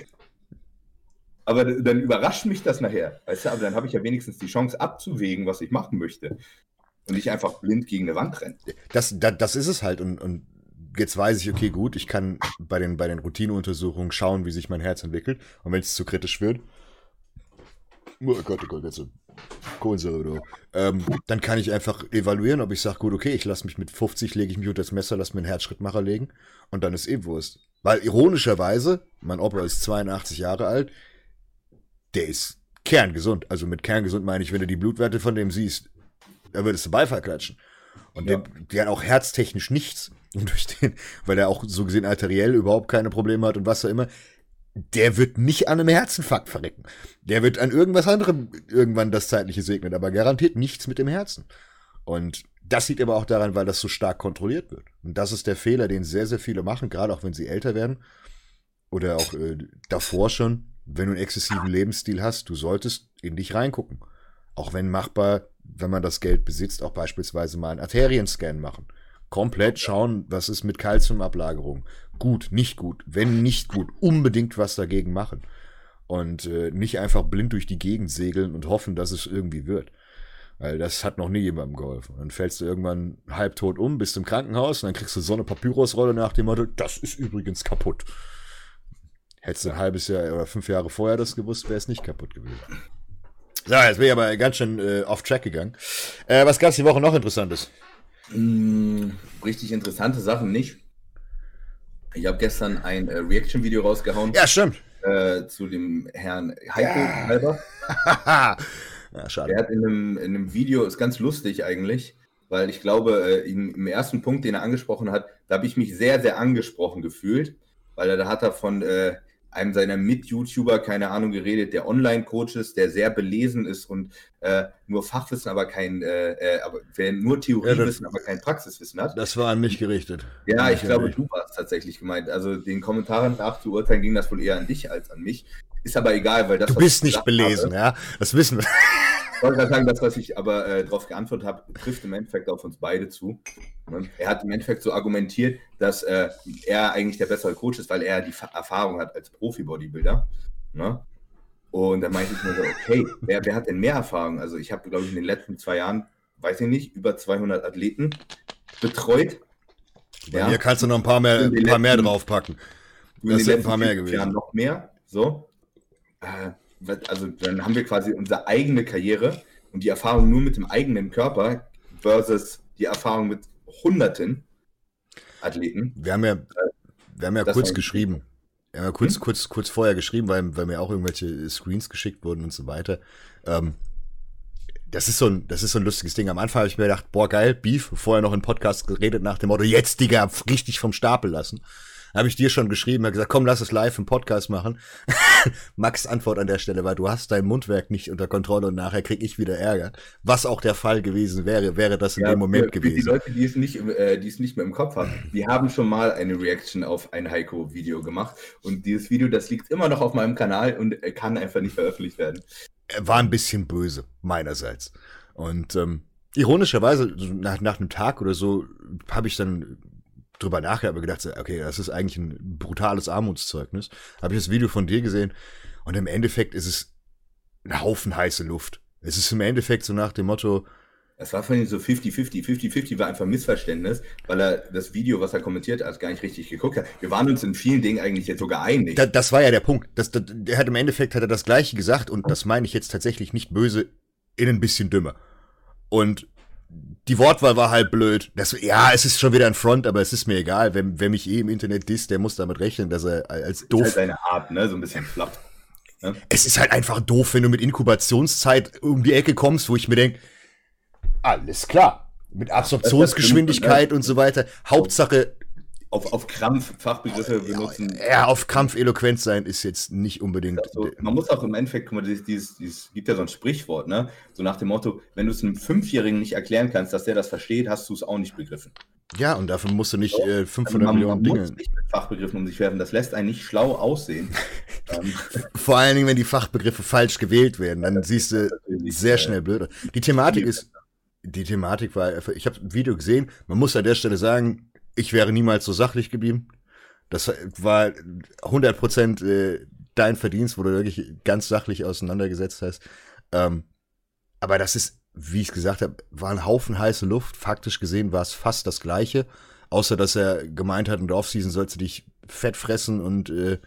aber dann überrascht mich das nachher, weißt du, aber dann habe ich ja wenigstens die Chance abzuwägen, was ich machen möchte. Und nicht einfach blind gegen eine Wand rennen. Das, das, das ist es halt. Und, und jetzt weiß ich, okay, gut, ich kann bei den, bei den Routineuntersuchungen schauen, wie sich mein Herz entwickelt. Und wenn es zu kritisch wird, oh Gott, oh Gott, jetzt so Kohlensäure, du. Ähm, dann kann ich einfach evaluieren, ob ich sage, gut, okay, ich lasse mich mit 50, lege ich mich unter das Messer, lasse mir einen Herzschrittmacher legen und dann ist eh Wurst. Weil ironischerweise, mein Opa ist 82 Jahre alt, der ist kerngesund. Also mit kerngesund meine ich, wenn du die Blutwerte von dem siehst, da würdest du Beifall klatschen. Und ja. der, der hat auch herztechnisch nichts. Und durch den, weil er auch so gesehen arteriell überhaupt keine Probleme hat und was auch immer der wird nicht an einem Herzinfarkt verrecken. Der wird an irgendwas anderem irgendwann das Zeitliche segnen, aber garantiert nichts mit dem Herzen. Und das liegt aber auch daran, weil das so stark kontrolliert wird. Und das ist der Fehler, den sehr, sehr viele machen, gerade auch wenn sie älter werden oder auch äh, davor schon. Wenn du einen exzessiven Lebensstil hast, du solltest in dich reingucken. Auch wenn machbar, wenn man das Geld besitzt, auch beispielsweise mal einen Arterienscan machen. Komplett schauen, was ist mit Kalziumablagerung. Gut, nicht gut. Wenn nicht gut, unbedingt was dagegen machen. Und äh, nicht einfach blind durch die Gegend segeln und hoffen, dass es irgendwie wird. Weil das hat noch nie jemandem geholfen. Dann fällst du irgendwann halbtot um, bist im Krankenhaus und dann kriegst du so eine Papyrusrolle nach dem Motto, das ist übrigens kaputt. Hättest du ein halbes Jahr oder fünf Jahre vorher das gewusst, wäre es nicht kaputt gewesen. So, jetzt bin ich aber ganz schön äh, off track gegangen. Äh, was gab es die Woche noch Interessantes? Mm, richtig interessante Sachen nicht. Ich habe gestern ein äh, Reaction-Video rausgehauen. Ja, stimmt. Äh, zu dem Herrn Heiko ja. Halber. ja, schade. Der hat in einem, in einem Video, ist ganz lustig eigentlich, weil ich glaube, äh, im, im, ersten Punkt, den er angesprochen hat, da habe ich mich sehr, sehr angesprochen gefühlt, weil er, da hat er von äh, einem seiner Mit-YouTuber, keine Ahnung, geredet, der Online-Coach ist, der sehr belesen ist und äh, nur Fachwissen, aber kein, äh, äh, aber wer nur Theoriewissen, ja, aber kein Praxiswissen hat. Das war an mich gerichtet. Ja, ich glaube, du warst tatsächlich gemeint. Also den Kommentaren nachzuurteilen, ging das wohl eher an dich als an mich. Ist aber egal, weil das. Du bist nicht belesen, habe, ja. Das wissen wir. Ich wollte gerade sagen, das, was ich aber äh, darauf geantwortet habe, trifft im Endeffekt auf uns beide zu. Ne? Er hat im Endeffekt so argumentiert, dass äh, er eigentlich der bessere Coach ist, weil er die Erfahrung hat als Profi-Bodybuilder. Ne? Und da meinte ich mir so, okay, wer, wer hat denn mehr Erfahrung? Also ich habe, glaube ich, in den letzten zwei Jahren, weiß ich nicht, über 200 Athleten betreut. Bei ja. mir kannst du noch ein paar mehr, ein paar mehr draufpacken. Das sind ein paar mehr gewesen. Jahren noch mehr. So. Äh, also dann haben wir quasi unsere eigene Karriere und die Erfahrung nur mit dem eigenen Körper versus die Erfahrung mit Hunderten Athleten. Wir haben ja, wir haben ja kurz geschrieben. Wir haben ja kurz, hm? kurz, kurz vorher geschrieben, weil, weil mir auch irgendwelche Screens geschickt wurden und so weiter. Ähm, das ist so ein, das ist so ein lustiges Ding. Am Anfang habe ich mir gedacht, boah, geil, Beef, vorher noch im Podcast geredet nach dem Motto, jetzt, Digga, richtig vom Stapel lassen habe ich dir schon geschrieben, habe gesagt, komm, lass es live im Podcast machen. Max Antwort an der Stelle war, du hast dein Mundwerk nicht unter Kontrolle und nachher krieg ich wieder Ärger. Was auch der Fall gewesen wäre, wäre das in ja, dem Moment für, gewesen. Für die Leute, die es nicht, äh, die es nicht mehr im Kopf haben, die haben schon mal eine Reaction auf ein Heiko-Video gemacht und dieses Video, das liegt immer noch auf meinem Kanal und kann einfach nicht veröffentlicht werden. Er war ein bisschen böse meinerseits und ähm, ironischerweise nach, nach einem Tag oder so habe ich dann drüber nachher aber gedacht, okay, das ist eigentlich ein brutales Armutszeugnis. Habe ich das Video von dir gesehen und im Endeffekt ist es ein Haufen heiße Luft. Es ist im Endeffekt so nach dem Motto, es war von ihm so 50-50. 50-50 war einfach Missverständnis, weil er das Video, was er kommentiert hat, gar nicht richtig geguckt hat. Wir waren uns in vielen Dingen eigentlich jetzt sogar einig. Da, das war ja der Punkt. Das, das, der hat im Endeffekt hat er das Gleiche gesagt und das meine ich jetzt tatsächlich nicht böse, in ein bisschen dümmer. Und die Wortwahl war halt blöd. Das, ja, es ist schon wieder ein Front, aber es ist mir egal. Wer, wer mich eh im Internet disst, der muss damit rechnen, dass er als doof. Das ist halt seine Art, ne? So ein bisschen flach. Ne? Es ist halt einfach doof, wenn du mit Inkubationszeit um die Ecke kommst, wo ich mir denke, alles klar. Mit Absorptionsgeschwindigkeit und so weiter. Hauptsache, auf, auf Krampf Fachbegriffe benutzen. Ja, auf Krampf eloquent sein ist jetzt nicht unbedingt. Also, man muss auch im Endeffekt, guck mal, dieses, dieses, dieses, gibt ja so ein Sprichwort, ne? So nach dem Motto, wenn du es einem Fünfjährigen nicht erklären kannst, dass der das versteht, hast du es auch nicht begriffen. Ja, und dafür musst du nicht so, äh, 500 also man, Millionen man Dinge. Muss nicht mit Fachbegriffen um sich werfen. Das lässt einen nicht schlau aussehen. Ähm. Vor allen Dingen, wenn die Fachbegriffe falsch gewählt werden, dann ja, siehst du sehr schnell blöd. Die Thematik ist, die Thematik war, ich habe ein Video gesehen, man muss an der Stelle sagen, ich wäre niemals so sachlich geblieben. Das war 100% äh, dein Verdienst, wo du wirklich ganz sachlich auseinandergesetzt hast. Ähm, aber das ist, wie ich gesagt habe, war ein Haufen heiße Luft. Faktisch gesehen war es fast das Gleiche. Außer, dass er gemeint hat, in der Offseason sollst du dich fett fressen und äh,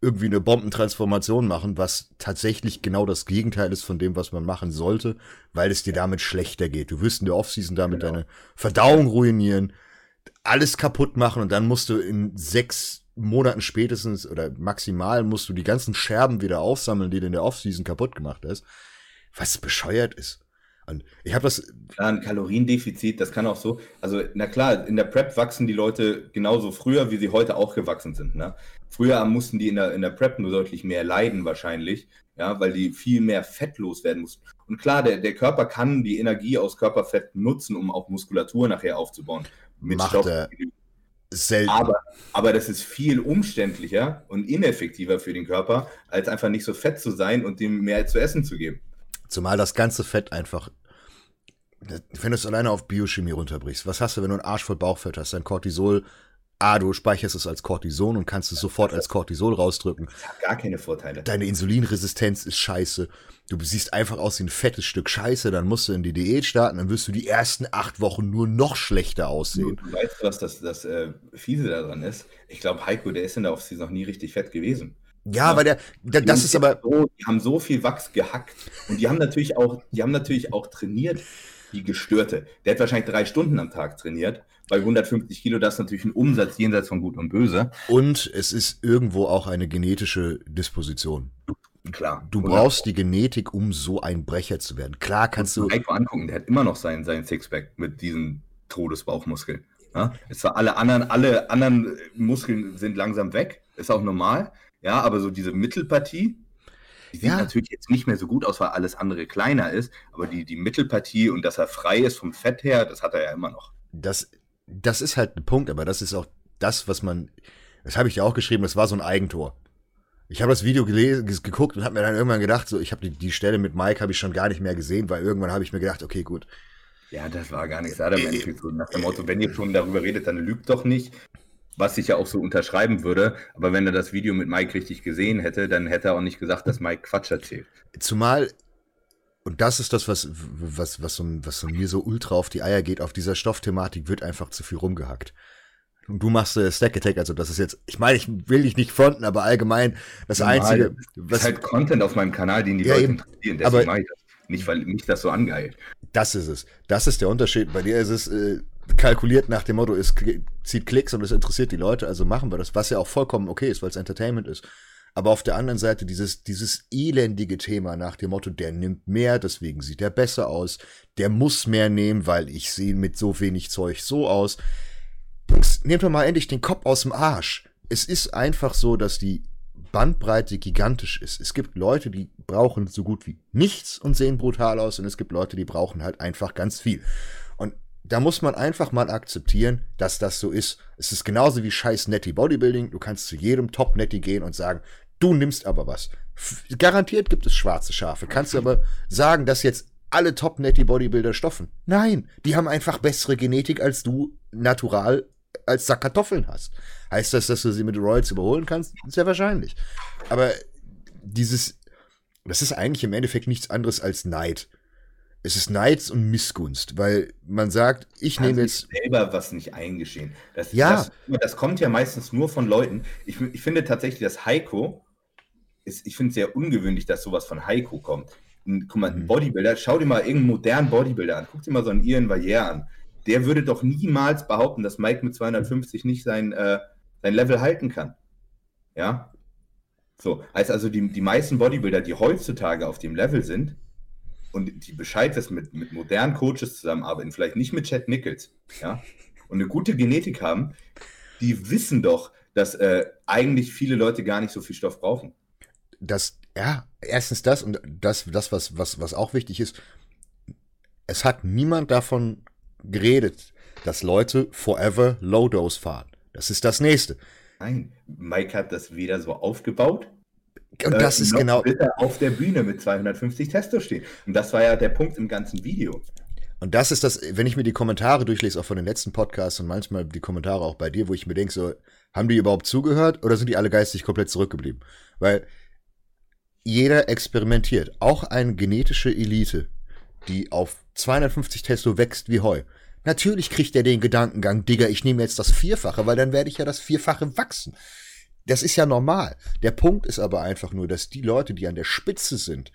irgendwie eine Bombentransformation machen, was tatsächlich genau das Gegenteil ist von dem, was man machen sollte, weil es dir damit schlechter geht. Du wirst in der Offseason damit genau. deine Verdauung ruinieren, alles kaputt machen und dann musst du in sechs Monaten spätestens oder maximal musst du die ganzen Scherben wieder aufsammeln, die du in der Offseason kaputt gemacht hast. Was bescheuert ist. Und ich habe das. Klar, ein Kaloriendefizit, das kann auch so. Also, na klar, in der Prep wachsen die Leute genauso früher, wie sie heute auch gewachsen sind. Ne? Früher mussten die in der, in der Prep nur deutlich mehr leiden, wahrscheinlich, ja, weil die viel mehr Fett loswerden mussten. Und klar, der, der Körper kann die Energie aus Körperfett nutzen, um auch Muskulatur nachher aufzubauen. Mit Macht Stoff. Er selten. Aber, aber das ist viel umständlicher und ineffektiver für den Körper, als einfach nicht so fett zu sein und dem mehr zu essen zu geben. Zumal das ganze Fett einfach wenn du es alleine auf Biochemie runterbrichst, was hast du, wenn du einen Arsch voll Bauchfett hast? Dein Cortisol, ah, du speicherst es als Cortison und kannst es sofort als Cortisol rausdrücken. Das hat gar keine Vorteile. Deine Insulinresistenz ist scheiße. Du siehst einfach aus wie ein fettes Stück Scheiße, dann musst du in die Diät starten, dann wirst du die ersten acht Wochen nur noch schlechter aussehen. Du weißt, was das, das äh, Fiese daran ist? Ich glaube, Heiko, der ist in der Offseason noch nie richtig fett gewesen. Ja, ja, weil der, der das ist aber. So, die haben so viel Wachs gehackt und die haben natürlich auch, die haben natürlich auch trainiert die Gestörte. Der hat wahrscheinlich drei Stunden am Tag trainiert. Bei 150 Kilo, das ist natürlich ein Umsatz jenseits von Gut und Böse. Und es ist irgendwo auch eine genetische Disposition. Klar. Du brauchst die Genetik, um so ein Brecher zu werden. Klar kannst du. Heiko angucken, der hat immer noch seinen, seinen Sixpack mit diesen Todesbauchmuskeln. Ja? Es war alle anderen, alle anderen Muskeln sind langsam weg. Ist auch normal. Ja, aber so diese Mittelpartie, die sieht ja. natürlich jetzt nicht mehr so gut aus, weil alles andere kleiner ist, aber die, die Mittelpartie und dass er frei ist vom Fett her, das hat er ja immer noch. Das, das ist halt ein Punkt, aber das ist auch das, was man, das habe ich ja auch geschrieben, das war so ein Eigentor. Ich habe das Video gelesen, geguckt und habe mir dann irgendwann gedacht, so ich habe die, die Stelle mit Mike habe ich schon gar nicht mehr gesehen, weil irgendwann habe ich mir gedacht, okay, gut. Ja, das war gar nichts. Mir so nach dem Motto, wenn ihr schon darüber redet, dann lügt doch nicht was ich ja auch so unterschreiben würde. Aber wenn er das Video mit Mike richtig gesehen hätte, dann hätte er auch nicht gesagt, dass Mike Quatsch erzählt. Zumal, und das ist das, was, was, was, so, was so mir so ultra auf die Eier geht, auf dieser Stoffthematik wird einfach zu viel rumgehackt. Und du machst äh, Stack Attack, also das ist jetzt, ich meine, ich will dich nicht fronten, aber allgemein das Normal, Einzige. Was, ist halt Content auf meinem Kanal, den die ja, Leute interessieren, deswegen aber, mache ich das. Nicht, weil mich das so angeheilt. Das ist es. Das ist der Unterschied. Bei dir ist es, äh, kalkuliert nach dem Motto, es zieht Klicks und es interessiert die Leute, also machen wir das, was ja auch vollkommen okay ist, weil es Entertainment ist. Aber auf der anderen Seite dieses, dieses elendige Thema nach dem Motto, der nimmt mehr, deswegen sieht er besser aus, der muss mehr nehmen, weil ich sehe mit so wenig Zeug so aus. Jungs, nehmt doch mal endlich den Kopf aus dem Arsch. Es ist einfach so, dass die Bandbreite gigantisch ist. Es gibt Leute, die brauchen so gut wie nichts und sehen brutal aus und es gibt Leute, die brauchen halt einfach ganz viel. Und da muss man einfach mal akzeptieren, dass das so ist. Es ist genauso wie scheiß Netty Bodybuilding. Du kannst zu jedem Top Netty gehen und sagen, du nimmst aber was. Garantiert gibt es schwarze Schafe. Kannst du aber sagen, dass jetzt alle Top Netty Bodybuilder stoffen? Nein, die haben einfach bessere Genetik als du natural als Sack Kartoffeln hast. Heißt das, dass du sie mit Royals überholen kannst? Sehr wahrscheinlich. Aber dieses, das ist eigentlich im Endeffekt nichts anderes als Neid es ist Neid und Missgunst, weil man sagt, ich nehme jetzt. selber was nicht eingestehen. Das, ja. Das, das, kommt ja meistens nur von Leuten. Ich, ich finde tatsächlich, dass Heiko, ist, ich finde es sehr ungewöhnlich, dass sowas von Heiko kommt. Ein, guck mal, ein mhm. Bodybuilder, schau dir mal irgendeinen modernen Bodybuilder an. Guck dir mal so einen Ian Valliere an. Der würde doch niemals behaupten, dass Mike mit 250 nicht sein, äh, sein Level halten kann. Ja? So, heißt also, die, die meisten Bodybuilder, die heutzutage auf dem Level sind, und die Bescheid wissen, mit, mit modernen Coaches zusammenarbeiten, vielleicht nicht mit Chad Nichols, ja, und eine gute Genetik haben, die wissen doch, dass äh, eigentlich viele Leute gar nicht so viel Stoff brauchen. Das, ja, erstens das und das, das was, was, was auch wichtig ist, es hat niemand davon geredet, dass Leute forever Low Dose fahren. Das ist das nächste. Nein, Mike hat das weder so aufgebaut, und äh, das äh, ist genau. auf der Bühne mit 250 Testo stehen. Und das war ja der Punkt im ganzen Video. Und das ist das, wenn ich mir die Kommentare durchlese, auch von den letzten Podcasts und manchmal die Kommentare auch bei dir, wo ich mir denke, so, haben die überhaupt zugehört oder sind die alle geistig komplett zurückgeblieben? Weil jeder experimentiert. Auch eine genetische Elite, die auf 250 Testo wächst wie Heu. Natürlich kriegt er den Gedankengang, Digga, ich nehme jetzt das Vierfache, weil dann werde ich ja das Vierfache wachsen. Das ist ja normal. Der Punkt ist aber einfach nur, dass die Leute, die an der Spitze sind,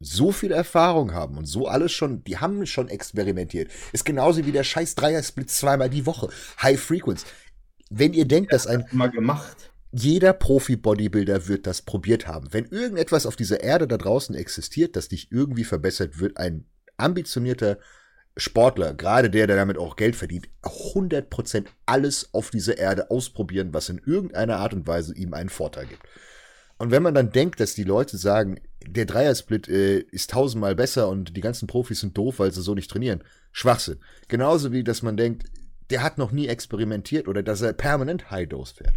so viel Erfahrung haben und so alles schon, die haben schon experimentiert. Ist genauso wie der scheiß Dreier-Split zweimal die Woche. High Frequency. Wenn ihr denkt, ja, dass ein. Mal gemacht. Jeder Profi-Bodybuilder wird das probiert haben. Wenn irgendetwas auf dieser Erde da draußen existiert, das dich irgendwie verbessert, wird ein ambitionierter Sportler, gerade der, der damit auch Geld verdient, 100% alles auf dieser Erde ausprobieren, was in irgendeiner Art und Weise ihm einen Vorteil gibt. Und wenn man dann denkt, dass die Leute sagen, der Dreiersplit äh, ist tausendmal besser und die ganzen Profis sind doof, weil sie so nicht trainieren. Schwachsinn. Genauso wie, dass man denkt, der hat noch nie experimentiert oder dass er permanent High-Dose fährt.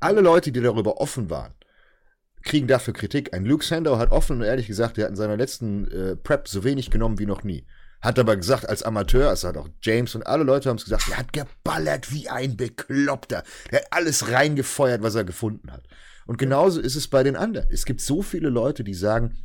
Alle Leute, die darüber offen waren, kriegen dafür Kritik. Ein Luke Sandow hat offen und ehrlich gesagt, der hat in seiner letzten äh, Prep so wenig genommen wie noch nie. Hat aber gesagt, als Amateur, also hat auch James und alle Leute haben es gesagt, er hat geballert wie ein Bekloppter. Der hat alles reingefeuert, was er gefunden hat. Und genauso ist es bei den anderen. Es gibt so viele Leute, die sagen,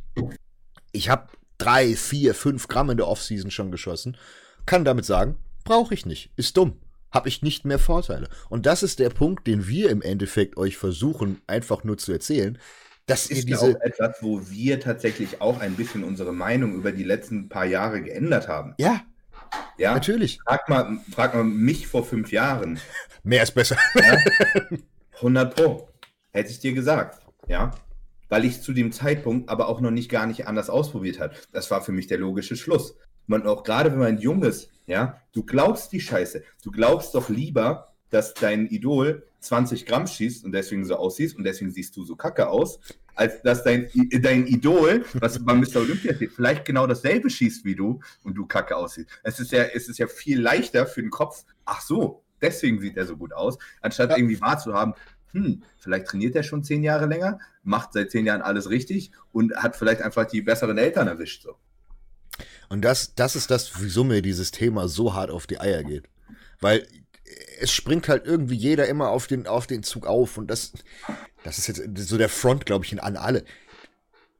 ich habe drei, vier, fünf Gramm in der Offseason schon geschossen, kann damit sagen, brauche ich nicht, ist dumm, habe ich nicht mehr Vorteile. Und das ist der Punkt, den wir im Endeffekt euch versuchen, einfach nur zu erzählen. Das ist, ja auch etwas, wo wir tatsächlich auch ein bisschen unsere Meinung über die letzten paar Jahre geändert haben. Ja. Ja, natürlich. Frag mal, frag mal mich vor fünf Jahren. Mehr ist besser. Ja? 100 Pro. Hätte ich dir gesagt. Ja. Weil ich zu dem Zeitpunkt aber auch noch nicht gar nicht anders ausprobiert hat. Das war für mich der logische Schluss. Man auch gerade, wenn man jung ist, ja, du glaubst die Scheiße. Du glaubst doch lieber, dass dein Idol 20 Gramm schießt und deswegen so aussiehst und deswegen siehst du so kacke aus, als dass dein, dein Idol, was beim Mr. Olympia steht, vielleicht genau dasselbe schießt wie du und du kacke aussiehst. Es ist ja, es ist ja viel leichter für den Kopf, ach so, deswegen sieht er so gut aus, anstatt ja. irgendwie wahrzuhaben, hm, vielleicht trainiert er schon zehn Jahre länger, macht seit zehn Jahren alles richtig und hat vielleicht einfach die besseren Eltern erwischt. So. Und das, das ist das, wieso mir dieses Thema so hart auf die Eier geht. Weil es springt halt irgendwie jeder immer auf den, auf den Zug auf und das, das ist jetzt so der Front, glaube ich, an alle.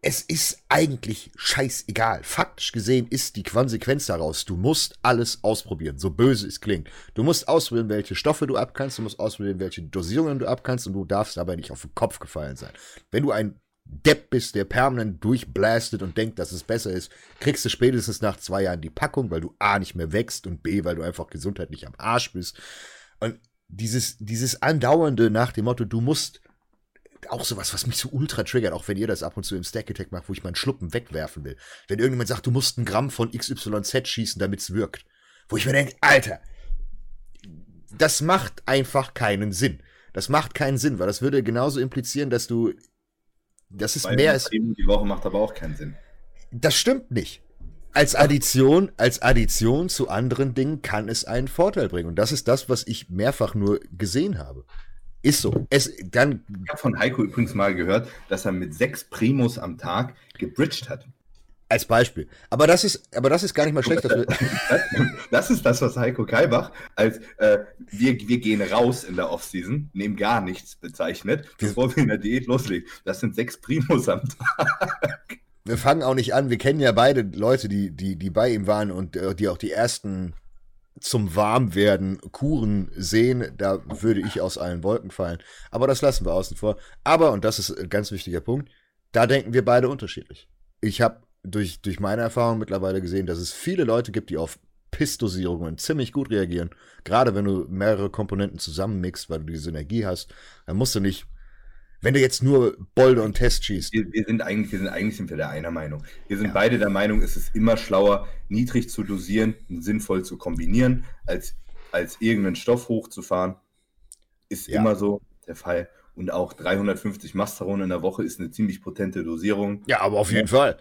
Es ist eigentlich scheißegal. Faktisch gesehen ist die Konsequenz daraus, du musst alles ausprobieren, so böse es klingt. Du musst ausprobieren, welche Stoffe du abkannst, du musst ausprobieren, welche Dosierungen du abkannst und du darfst dabei nicht auf den Kopf gefallen sein. Wenn du ein Depp bist, der permanent durchblastet und denkt, dass es besser ist, kriegst du spätestens nach zwei Jahren die Packung, weil du A nicht mehr wächst und B, weil du einfach gesundheitlich am Arsch bist. Und dieses, dieses andauernde nach dem Motto, du musst auch sowas, was mich so ultra triggert, auch wenn ihr das ab und zu im Stack Attack macht, wo ich meinen Schluppen wegwerfen will. Wenn irgendjemand sagt, du musst ein Gramm von XYZ schießen, damit es wirkt. Wo ich mir denke, Alter, das macht einfach keinen Sinn. Das macht keinen Sinn, weil das würde genauso implizieren, dass du das ist Bei mehr als. Die Woche macht aber auch keinen Sinn. Das stimmt nicht. Als Addition, als Addition zu anderen Dingen kann es einen Vorteil bringen. Und das ist das, was ich mehrfach nur gesehen habe. Ist so. Es, dann, ich habe von Heiko übrigens mal gehört, dass er mit sechs Primus am Tag gebridged hat. Als Beispiel. Aber das ist, aber das ist gar nicht mal schlecht. Dass wir das ist das, was Heiko Kalbach als äh, wir, wir gehen raus in der Offseason, nehmen gar nichts bezeichnet, bevor wir in der Diät loslegen. Das sind sechs Primus am Tag. Wir fangen auch nicht an. Wir kennen ja beide Leute, die, die, die bei ihm waren und äh, die auch die ersten zum Warmwerden Kuren sehen, da würde ich aus allen Wolken fallen. Aber das lassen wir außen vor. Aber, und das ist ein ganz wichtiger Punkt, da denken wir beide unterschiedlich. Ich habe durch, durch meine Erfahrung mittlerweile gesehen, dass es viele Leute gibt, die auf Pissdosierungen ziemlich gut reagieren. Gerade wenn du mehrere Komponenten zusammenmixst, weil du diese Energie hast, dann musst du nicht, wenn du jetzt nur Bolde und Test schießt. Wir, wir, sind eigentlich, wir sind eigentlich sind wir der einer Meinung. Wir sind ja. beide der Meinung, es ist immer schlauer, niedrig zu dosieren und sinnvoll zu kombinieren, als, als irgendeinen Stoff hochzufahren. Ist ja. immer so der Fall. Und auch 350 Masteron in der Woche ist eine ziemlich potente Dosierung. Ja, aber auf jeden. Fall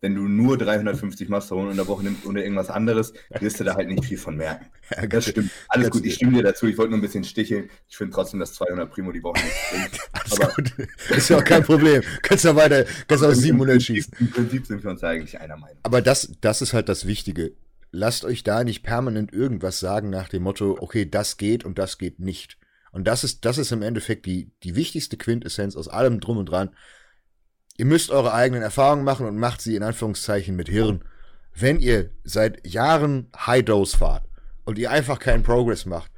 wenn du nur 350 Masteron in der Woche nimmst oder irgendwas anderes, wirst du da halt nicht viel von merken. Ja, das stimmt. Alles gut, ich stimme dir dazu. Ich wollte nur ein bisschen sticheln. Ich finde trotzdem, dass 200 Primo die Woche nicht bringt. Alles Aber gut. Ist ja auch kein Problem. Kannst ja weiter, kannst auch 700 schießen. Im Prinzip sind wir uns eigentlich einer Meinung. Aber das, das ist halt das Wichtige. Lasst euch da nicht permanent irgendwas sagen nach dem Motto, okay, das geht und das geht nicht. Und das ist, das ist im Endeffekt die, die wichtigste Quintessenz aus allem drum und dran. Ihr müsst eure eigenen Erfahrungen machen und macht sie in Anführungszeichen mit Hirn. Wenn ihr seit Jahren High Dose fahrt und ihr einfach keinen Progress macht,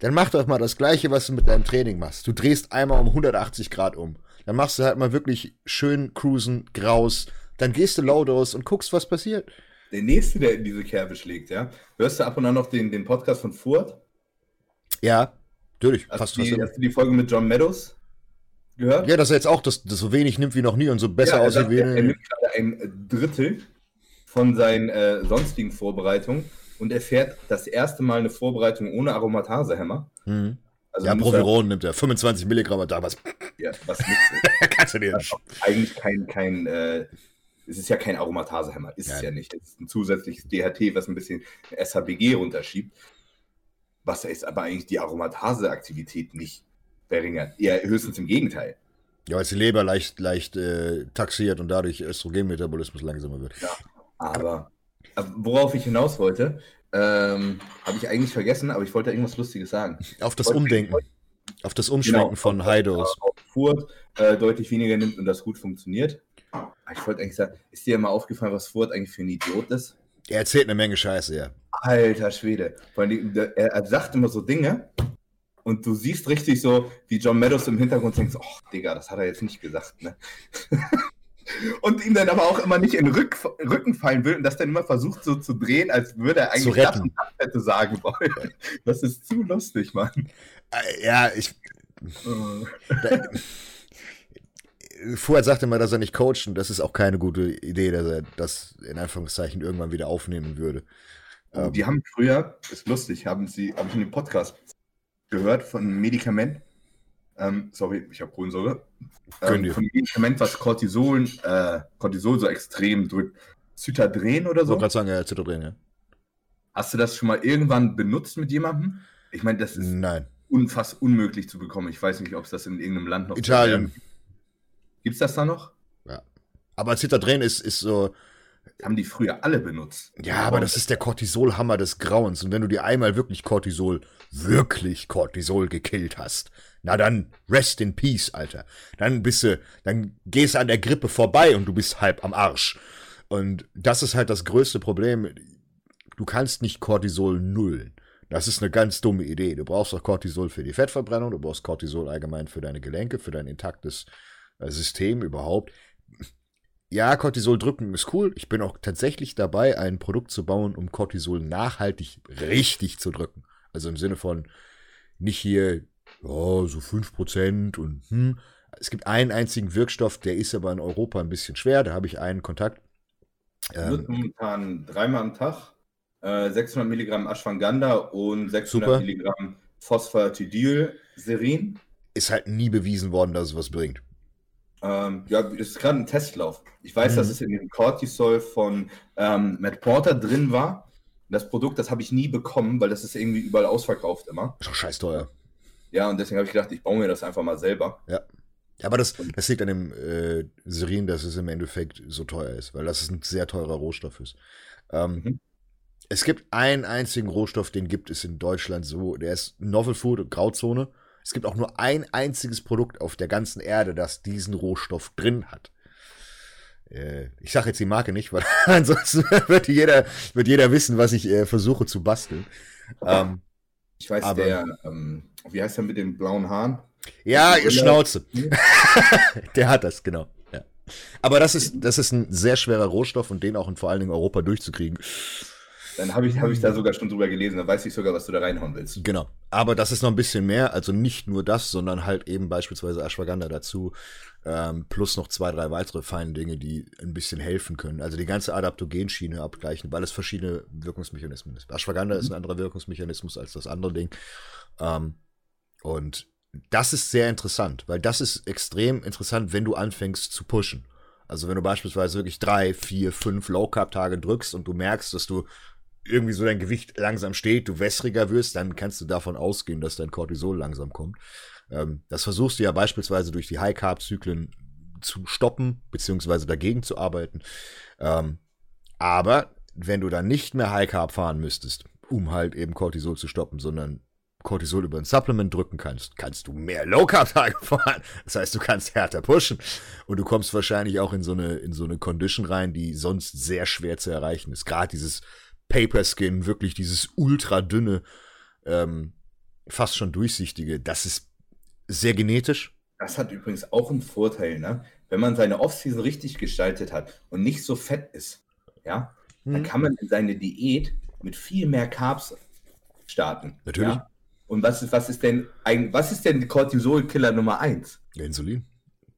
dann macht euch mal das gleiche, was du mit deinem Training machst. Du drehst einmal um 180 Grad um. Dann machst du halt mal wirklich schön cruisen, graus. Dann gehst du Low Dose und guckst, was passiert. Der nächste, der in diese Kerbe schlägt, ja. Hörst du ab und an noch den, den Podcast von Furt? Ja, natürlich. Hast, du die, hast du die Folge mit John Meadows? Gehört? Ja, dass er jetzt auch das, das so wenig nimmt wie noch nie und so besser ja, aussieht wie. Er, er nimmt gerade ein Drittel von seinen äh, sonstigen Vorbereitungen und er fährt das erste Mal eine Vorbereitung ohne Aromatasehemmer. Mhm. Also ja, Proviron nimmt er 25 Milligramm da was. Ja, was nix Kannst du dir nicht. Eigentlich kein, kein äh, es ist ja kein Aromatasehemmer, ist ja. es ja nicht. Es ist ein zusätzliches DHT, was ein bisschen SHBG runterschiebt. Was ist aber eigentlich die Aromatase-Aktivität nicht verringert. Eher höchstens im Gegenteil. Ja, weil die Leber leicht, leicht äh, taxiert und dadurch Östrogenmetabolismus langsamer wird. Ja, aber, aber worauf ich hinaus wollte, ähm, habe ich eigentlich vergessen, aber ich wollte irgendwas Lustiges sagen. Auf das Umdenken. Auf das Umschwenken genau, von Heidos. Auf Furt äh, deutlich weniger nimmt und das gut funktioniert. Ich wollte eigentlich sagen, ist dir mal aufgefallen, was Furt eigentlich für ein Idiot ist? Er erzählt eine Menge Scheiße, ja. Alter Schwede. Er, er sagt immer so Dinge und du siehst richtig so, wie John Meadows im Hintergrund denkt, ach Digga, das hat er jetzt nicht gesagt, ne? und ihm dann aber auch immer nicht in den Rück, Rücken fallen will und das dann immer versucht so zu drehen, als würde er eigentlich das und das hätte sagen wollen. Das ist zu lustig, Mann. Äh, ja, ich. da, Vorher sagte mal, dass er nicht coacht und das ist auch keine gute Idee, dass er das in Anführungszeichen irgendwann wieder aufnehmen würde. Oh, die haben früher, ist lustig, haben sie, habe ich in dem Podcast gehört von einem Medikament. Ähm, sorry, ich habe Kohlensäure. Ähm, von einem Medikament, was Cortisol, äh, Cortisol so extrem drückt. Zytadren oder so? Ich gerade sagen, ja, Zytadren, ja. Hast du das schon mal irgendwann benutzt mit jemandem? Ich meine, das ist Nein. unfassbar unmöglich zu bekommen. Ich weiß nicht, ob es das in irgendeinem Land noch Italien. Gibt es das da noch? Ja. Aber Zytadren ist, ist so, haben die früher alle benutzt. Ja, aber das ist der Cortisolhammer des Grauens. Und wenn du dir einmal wirklich Cortisol, wirklich Cortisol gekillt hast, na dann rest in peace, Alter. Dann bist du, dann gehst du an der Grippe vorbei und du bist halb am Arsch. Und das ist halt das größte Problem. Du kannst nicht Cortisol nullen. Das ist eine ganz dumme Idee. Du brauchst auch Cortisol für die Fettverbrennung, du brauchst Cortisol allgemein für deine Gelenke, für dein intaktes äh, System überhaupt ja, Cortisol drücken ist cool. Ich bin auch tatsächlich dabei, ein Produkt zu bauen, um Cortisol nachhaltig richtig zu drücken. Also im Sinne von nicht hier, oh, so 5% und hm. Es gibt einen einzigen Wirkstoff, der ist aber in Europa ein bisschen schwer. Da habe ich einen Kontakt. Ähm, wird momentan dreimal am Tag äh, 600 Milligramm Ashwagandha und 600 super. Milligramm Phosphatidylserin. Ist halt nie bewiesen worden, dass es was bringt. Ähm, ja, es ist gerade ein Testlauf. Ich weiß, mhm. dass es in dem Cortisol von ähm, Matt Porter drin war. Das Produkt, das habe ich nie bekommen, weil das ist irgendwie überall ausverkauft immer. Ist doch scheiß teuer. Ja, und deswegen habe ich gedacht, ich baue mir das einfach mal selber. Ja. Aber das, das liegt an dem äh, Serin, dass es im Endeffekt so teuer ist, weil das ein sehr teurer Rohstoff ist. Ähm, mhm. Es gibt einen einzigen Rohstoff, den gibt es in Deutschland so, der ist Novel Food, Grauzone. Es gibt auch nur ein einziges Produkt auf der ganzen Erde, das diesen Rohstoff drin hat. Äh, ich sage jetzt die Marke nicht, weil ansonsten wird jeder, wird jeder wissen, was ich äh, versuche zu basteln. Ähm, ich weiß, aber, der, ähm, wie heißt der mit den blauen Haaren? Ja, ihr Schnauze. der hat das, genau. Ja. Aber das ist, das ist ein sehr schwerer Rohstoff und den auch in vor allen Dingen Europa durchzukriegen. Dann habe ich, hab ich da sogar schon drüber gelesen, dann weiß ich sogar, was du da reinhauen willst. Genau. Aber das ist noch ein bisschen mehr, also nicht nur das, sondern halt eben beispielsweise Ashwagandha dazu, ähm, plus noch zwei, drei weitere feine Dinge, die ein bisschen helfen können. Also die ganze Adaptogenschiene abgleichen, weil es verschiedene Wirkungsmechanismen ist. Ashwagandha mhm. ist ein anderer Wirkungsmechanismus als das andere Ding. Ähm, und das ist sehr interessant, weil das ist extrem interessant, wenn du anfängst zu pushen. Also wenn du beispielsweise wirklich drei, vier, fünf Low-Carb-Tage drückst und du merkst, dass du irgendwie so dein Gewicht langsam steht, du wässriger wirst, dann kannst du davon ausgehen, dass dein Cortisol langsam kommt. Ähm, das versuchst du ja beispielsweise durch die High-Carb-Zyklen zu stoppen, beziehungsweise dagegen zu arbeiten. Ähm, aber wenn du dann nicht mehr High-Carb fahren müsstest, um halt eben Cortisol zu stoppen, sondern Cortisol über ein Supplement drücken kannst, kannst du mehr Low-Carb-Tage fahren. Das heißt, du kannst härter pushen. Und du kommst wahrscheinlich auch in so eine, in so eine Condition rein, die sonst sehr schwer zu erreichen ist. Gerade dieses Paper Skin, wirklich dieses ultra dünne, ähm, fast schon durchsichtige, das ist sehr genetisch. Das hat übrigens auch einen Vorteil, ne? Wenn man seine Offseason richtig gestaltet hat und nicht so fett ist, ja, hm. dann kann man seine Diät mit viel mehr Carbs starten. Natürlich. Ja? Und was ist, was ist denn ein, was ist denn Cortisol-Killer Nummer eins? Insulin.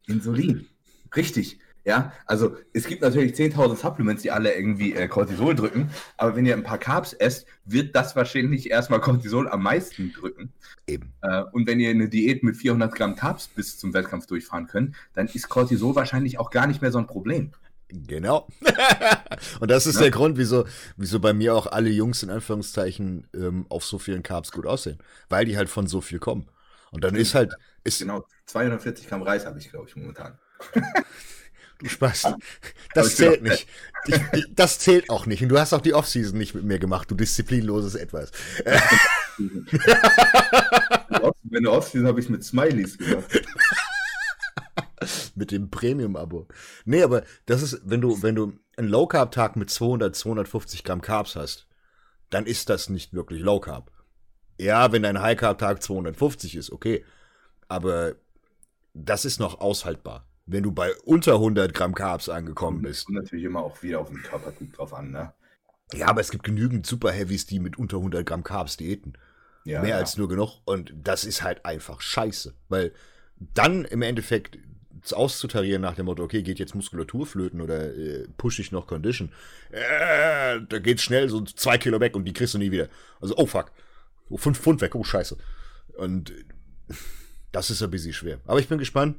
Insulin. Richtig. Ja, also es gibt natürlich 10.000 Supplements, die alle irgendwie äh, Cortisol drücken, aber wenn ihr ein paar Carbs esst, wird das wahrscheinlich erstmal Cortisol am meisten drücken. Eben. Äh, und wenn ihr eine Diät mit 400 Gramm Carbs bis zum Wettkampf durchfahren könnt, dann ist Cortisol wahrscheinlich auch gar nicht mehr so ein Problem. Genau. und das ist ja. der Grund, wieso, wieso bei mir auch alle Jungs in Anführungszeichen ähm, auf so vielen Carbs gut aussehen. Weil die halt von so viel kommen. Und dann ist halt. Ist genau, 240 Gramm Reis habe ich, glaube ich, momentan. Du Spaß. Das zählt nicht. Ich, das zählt auch nicht. Und du hast auch die Offseason nicht mit mir gemacht, du disziplinloses Etwas. Meine Offseason habe ich mit Smileys gemacht. mit dem Premium-Abo. Nee, aber das ist, wenn du, wenn du einen Low-Carb-Tag mit 200, 250 Gramm Carbs hast, dann ist das nicht wirklich Low-Carb. Ja, wenn dein High-Carb-Tag 250 ist, okay. Aber das ist noch aushaltbar. Wenn du bei unter 100 Gramm Carbs angekommen bist. Kommt natürlich immer auch wieder auf den Körpertyp drauf an, ne? Ja, aber es gibt genügend Super Heavies, die mit unter 100 Gramm Carbs diäten. Ja, Mehr ja. als nur genug. Und das ist halt einfach scheiße. Weil dann im Endeffekt auszutarieren nach dem Motto, okay, geht jetzt Muskulatur flöten oder äh, push ich noch Condition. Äh, da geht's schnell so zwei Kilo weg und die kriegst du nie wieder. Also, oh fuck. Oh, fünf Pfund weg, oh scheiße. Und das ist ein bisschen schwer. Aber ich bin gespannt.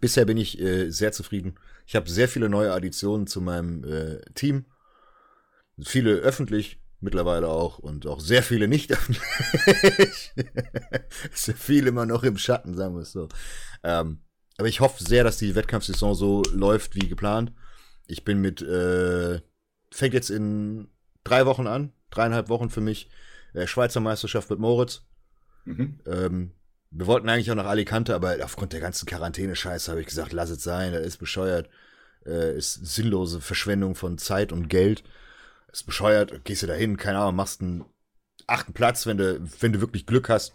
Bisher bin ich äh, sehr zufrieden. Ich habe sehr viele neue Additionen zu meinem äh, Team. Viele öffentlich mittlerweile auch und auch sehr viele nicht öffentlich. sehr viele immer noch im Schatten, sagen wir es so. Ähm, aber ich hoffe sehr, dass die Wettkampfsaison so läuft wie geplant. Ich bin mit, äh, fängt jetzt in drei Wochen an, dreieinhalb Wochen für mich, äh, Schweizer Meisterschaft mit Moritz. Mhm. Ähm, wir wollten eigentlich auch nach Alicante, aber aufgrund der ganzen Quarantäne-Scheiße habe ich gesagt, lass es sein, das ist bescheuert. Äh, ist sinnlose Verschwendung von Zeit und Geld. Ist bescheuert, gehst du da hin, keine Ahnung, machst einen achten Platz, wenn du, wenn du wirklich Glück hast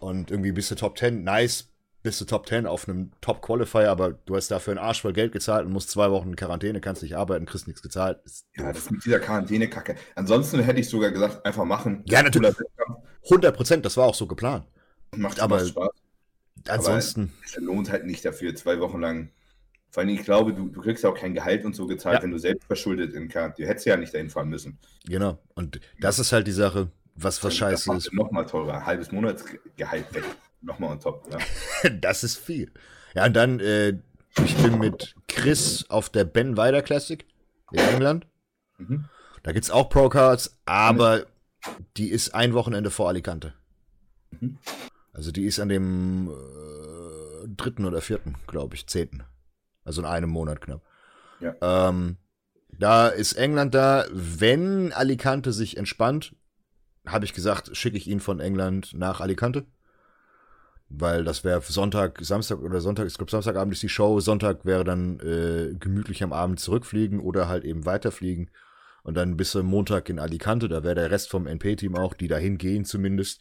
und irgendwie bist du Top 10, nice, bist du Top 10 auf einem Top Qualifier, aber du hast dafür einen Arsch voll Geld gezahlt und musst zwei Wochen in Quarantäne, kannst nicht arbeiten, kriegst nichts gezahlt. ja, das mit dieser Quarantäne-Kacke. Ansonsten hätte ich sogar gesagt, einfach machen. Ja, natürlich. 100 Prozent, das war auch so geplant. Macht aber Spaß. Ansonsten. Aber es lohnt halt nicht dafür, zwei Wochen lang. Vor allem, ich glaube, du, du kriegst auch kein Gehalt und so gezahlt, ja. wenn du selbst verschuldet in Quarantäne. Du hättest ja nicht dahin fahren müssen. Genau. Und das ist halt die Sache, was, was scheiße ist. Nochmal teurer. Halbes Monatsgehalt weg. Nochmal on top. Ja. das ist viel. Ja, und dann, äh, ich bin mit Chris auf der Ben Weider Classic in England. Mhm. Da gibt es auch Pro-Cards, aber die ist ein Wochenende vor Alicante. Mhm. Also die ist an dem äh, dritten oder vierten, glaube ich, zehnten. Also in einem Monat knapp. Ja. Ähm, da ist England da. Wenn Alicante sich entspannt, habe ich gesagt, schicke ich ihn von England nach Alicante weil das wäre Sonntag, Samstag oder Sonntag, ich glaube Samstagabend ist die Show, Sonntag wäre dann äh, gemütlich am Abend zurückfliegen oder halt eben weiterfliegen und dann bis zum Montag in Alicante, da wäre der Rest vom NP-Team auch, die dahin gehen zumindest.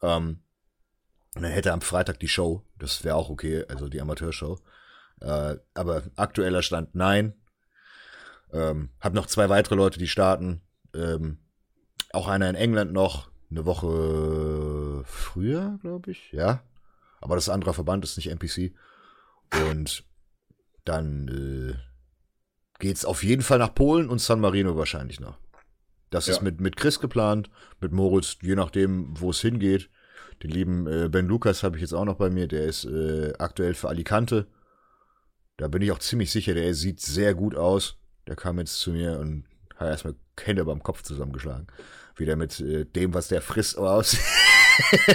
Ähm, und dann hätte am Freitag die Show, das wäre auch okay, also die Amateurshow. Äh, aber aktueller Stand nein. Ähm, hab noch zwei weitere Leute, die starten. Ähm, auch einer in England noch, eine Woche früher, glaube ich, ja. Aber das andere Verband ist nicht NPC. Und dann äh, geht's auf jeden Fall nach Polen und San Marino wahrscheinlich noch. Das ja. ist mit, mit Chris geplant, mit Moritz, je nachdem, wo es hingeht. Den lieben äh, Ben Lukas habe ich jetzt auch noch bei mir, der ist äh, aktuell für Alicante. Da bin ich auch ziemlich sicher, der sieht sehr gut aus. Der kam jetzt zu mir und hat erstmal Hände beim Kopf zusammengeschlagen. Wieder mit äh, dem, was der frisst, aus.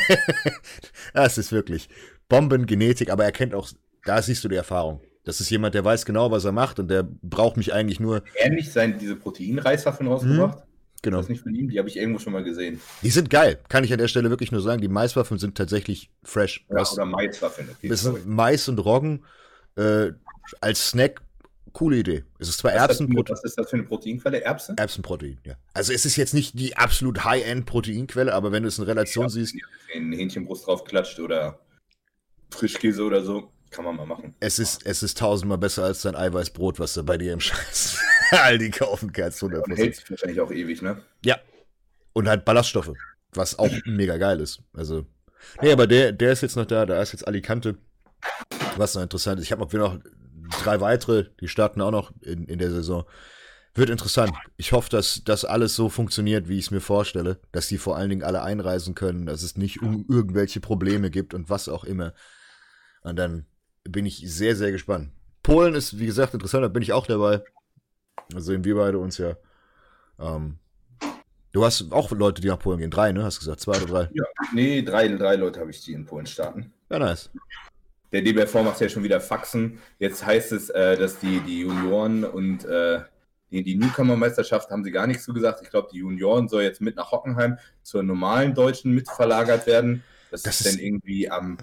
das ist wirklich Bombengenetik, aber er kennt auch, da siehst du die Erfahrung. Das ist jemand, der weiß genau, was er macht und der braucht mich eigentlich nur. Ähnlich sein, diese Proteinreiswaffeln rausgebracht. Hm, genau. Das ist nicht von ihm, die habe ich irgendwo schon mal gesehen. Die sind geil, kann ich an der Stelle wirklich nur sagen. Die Maiswaffeln sind tatsächlich fresh. Ja, oder Maiswaffeln. Okay, Mais und Roggen äh, als Snack coole Idee. Es ist zwar Erbsenprotein. Was ist das für eine Proteinquelle? Erbsen? Erbsenprotein, ja. Also es ist jetzt nicht die absolut High-End-Proteinquelle, aber wenn du es in Relation ja, siehst. Wenn Hähnchenbrust draufklatscht oder Frischkäse oder so, kann man mal machen. Es ist, es ist tausendmal besser als dein Eiweißbrot, was du bei dir im Scheiß Aldi kaufen kannst. 100%. Und hält sich wahrscheinlich auch ewig, ne? Ja. Und halt Ballaststoffe, was auch mega geil ist. Also. Nee, aber der, der ist jetzt noch da, da ist jetzt Alicante. Was noch interessant ist. Ich habe auch wieder noch drei weitere, die starten auch noch in, in der Saison. Wird interessant. Ich hoffe, dass das alles so funktioniert, wie ich es mir vorstelle. Dass die vor allen Dingen alle einreisen können, dass es nicht um irgendwelche Probleme gibt und was auch immer. Und dann bin ich sehr, sehr gespannt. Polen ist, wie gesagt, interessant, da bin ich auch dabei. Da sehen wir beide uns ja. Ähm, du hast auch Leute, die nach Polen gehen. Drei, ne? Hast du gesagt, zwei oder drei? Ja, nee, drei, drei Leute habe ich, die in Polen starten. Ja, nice. Der DBFV macht ja schon wieder Faxen. Jetzt heißt es, äh, dass die, die Junioren und äh, die, die Newcomer-Meisterschaft haben sie gar nichts so gesagt. Ich glaube, die Junioren soll jetzt mit nach Hockenheim zur normalen Deutschen mitverlagert werden. Das, Das ist ist- dann irgendwie am.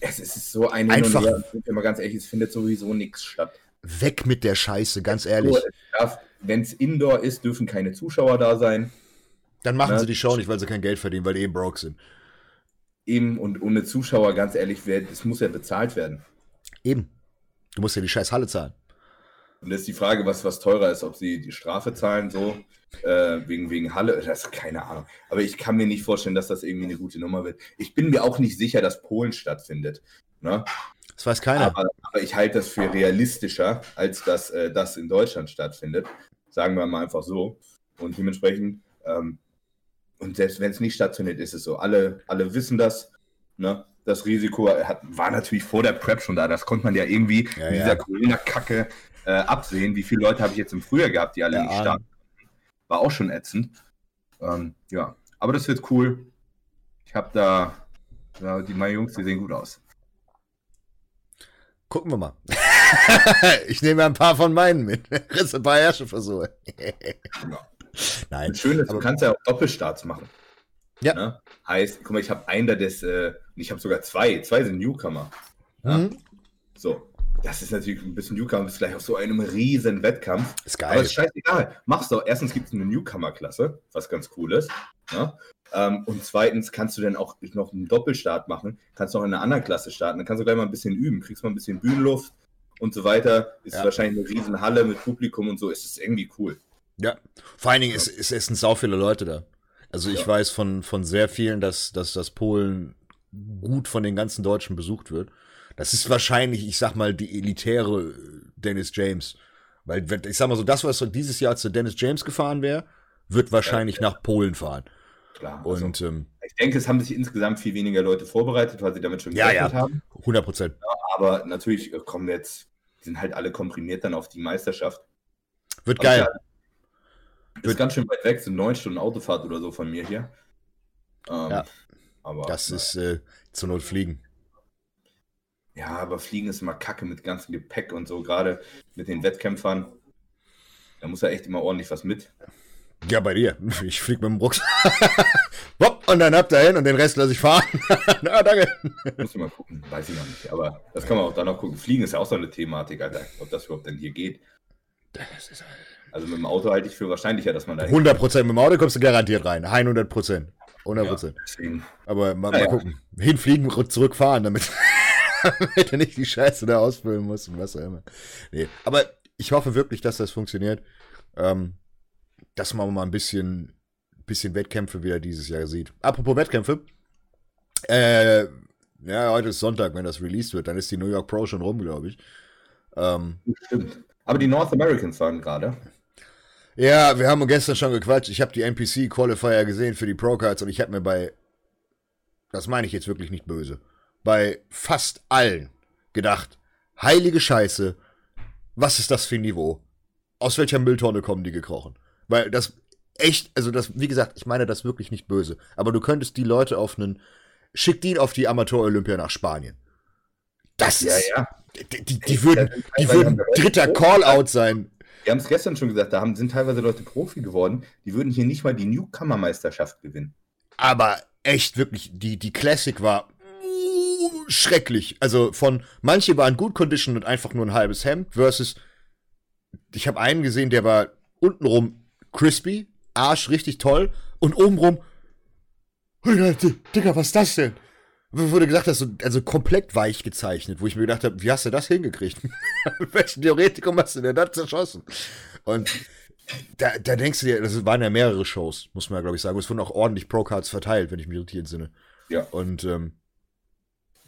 es ist so ein Einfach- und Her. Sind wir mal ganz ehrlich, es findet sowieso nichts statt. Weg mit der Scheiße, ganz ehrlich. Wenn es Indoor ist, dürfen keine Zuschauer da sein. Dann machen Ne? sie die Show nicht, weil sie kein Geld verdienen, weil die eh broke sind. Eben und ohne Zuschauer, ganz ehrlich, das muss ja bezahlt werden. Eben. Du musst ja die scheiß Halle zahlen. Und das ist die Frage, was, was teurer ist, ob sie die Strafe zahlen, so, äh, wegen, wegen Halle, das ist keine Ahnung. Aber ich kann mir nicht vorstellen, dass das irgendwie eine gute Nummer wird. Ich bin mir auch nicht sicher, dass Polen stattfindet. Ne? Das weiß keiner. Aber, aber ich halte das für realistischer, als dass äh, das in Deutschland stattfindet. Sagen wir mal einfach so. Und dementsprechend, ähm, und selbst wenn es nicht stattfindet, ist es so. Alle, alle wissen das. Ne? Das Risiko hat, war natürlich vor der Prep schon da. Das konnte man ja irgendwie Ja, in ja. dieser Corona-Kacke äh, absehen. Wie viele Leute habe ich jetzt im Frühjahr gehabt, die alle Ja, nicht starten? War auch schon ätzend. Ähm, ja, aber das wird cool. Ich habe da, ja, die meine Jungs, die sehen gut aus. Gucken wir mal. ich nehme ein paar von meinen mit. Riss ein paar Herrscherversuche. Nein. Das Schöne ist, du aber- kannst ja auch Doppelstarts machen. Ja. Ne? Heißt, guck mal, ich habe einen, der das, äh, ich habe sogar zwei. Zwei sind Newcomer. Ja. Mhm. So. Das ist natürlich ein bisschen Newcomer, ist vielleicht auf so einem riesen Wettkampf. Ist Aber geil. ist scheißegal. Mach's doch. Erstens gibt es eine Newcomer-Klasse, was ganz cool ist. Ne? Ähm, und zweitens kannst du dann auch noch einen Doppelstart machen. Kannst noch in einer anderen Klasse starten. Dann kannst du gleich mal ein bisschen üben. Kriegst mal ein bisschen Bühnenluft und so weiter. Ist Ja. wahrscheinlich eine riesen Halle mit Publikum und so. Ist es irgendwie cool. Ja. Vor allen Dingen ist, ist, es sind sau viele Leute da. Also ich Ja. weiß von, von sehr vielen, dass, dass das Polen gut von den ganzen Deutschen besucht wird. Das ist wahrscheinlich, ich sag mal, die elitäre Dennis James. Weil, wenn- ich sag mal so, das, was dieses Jahr zu Dennis James gefahren wäre, wird wahrscheinlich nach Polen fahren. Klar. Also, Und ähm, Ich denke, es haben sich insgesamt viel weniger Leute vorbereitet, weil sie damit schon Ja, gerechnet ja. haben. 100 Prozent. Aber natürlich äh, kommen jetzt, sind halt alle komprimiert dann auf die Meisterschaft. Wird Aber geil. ja, Ist Wird- ganz schön weit weg, sind neun Stunden Autofahrt oder so von mir hier. Ähm, Ja. Aber, Das ist äh, zur Not fliegen. Ja, aber Fliegen ist immer kacke mit ganzem Gepäck und so, gerade mit den Wettkämpfern. Da muss ja echt immer ordentlich was mit. Ja, bei dir. Ich flieg mit dem Rucksack. Und dann habt ihr hin und den Rest lasse ich fahren. Na, danke. Muss ich mal gucken, weiß ich noch nicht. Aber das kann man auch dann noch gucken. Fliegen ist ja auch so eine Thematik, Alter. Ob das überhaupt denn hier geht. Also mit dem Auto halte ich für wahrscheinlicher, dass man da 100 Prozent. Mit dem Auto kommst du garantiert rein. 100 Prozent. 100 Prozent. Deswegen, Aber mal, Ja, mal ja. gucken. Hinfliegen, rück- zurückfahren, damit, damit du nicht die Scheiße da ausfüllen musst und was auch immer. Nee. Aber ich hoffe wirklich, dass das funktioniert. Ähm, dass man mal ein bisschen, bisschen Wettkämpfe wieder dieses Jahr sieht. Apropos Wettkämpfe. Äh, ja, heute ist Sonntag, wenn das released wird. Dann ist die New York Pro schon rum, glaube ich. Ähm, stimmt. Aber die North Americans waren gerade. Ja, wir haben gestern schon gequatscht. Ich habe die NPC Qualifier gesehen für die Pro Cards und ich habe mir bei, das meine ich jetzt wirklich nicht böse, bei fast allen gedacht, heilige Scheiße, was ist das für ein Niveau? Aus welcher Mülltonne kommen die gekrochen? Weil das echt, also das, wie gesagt, ich meine das wirklich nicht böse, aber du könntest die Leute auf einen, schick die auf die Amateur-Olympia nach Spanien. Das Ja, ist, ja. die, die, die würden, die würden dritter Call-Out sein. Wir haben es gestern schon gesagt, da haben, sind teilweise Leute Profi geworden, die würden hier nicht mal die Newcomer-Meisterschaft gewinnen. aber echt wirklich, die, die Classic war uh, schrecklich. Also von, manche waren gut conditioned und einfach nur ein halbes Hemd versus, ich habe einen gesehen, der war untenrum crispy, Arsch richtig toll und obenrum, Digga, was ist das denn? Du gesagt hast, so, also komplett weich gezeichnet, wo ich mir gedacht habe, wie hast du das hingekriegt? Mit welchem Theoretikum hast du denn das zerschossen? Und da, da denkst du dir, das waren ja mehrere Shows, muss man ja, glaube ich, sagen. Es wurden auch ordentlich Pro-Cards verteilt, wenn ich mich richtig entsinne. Ja. Und ähm,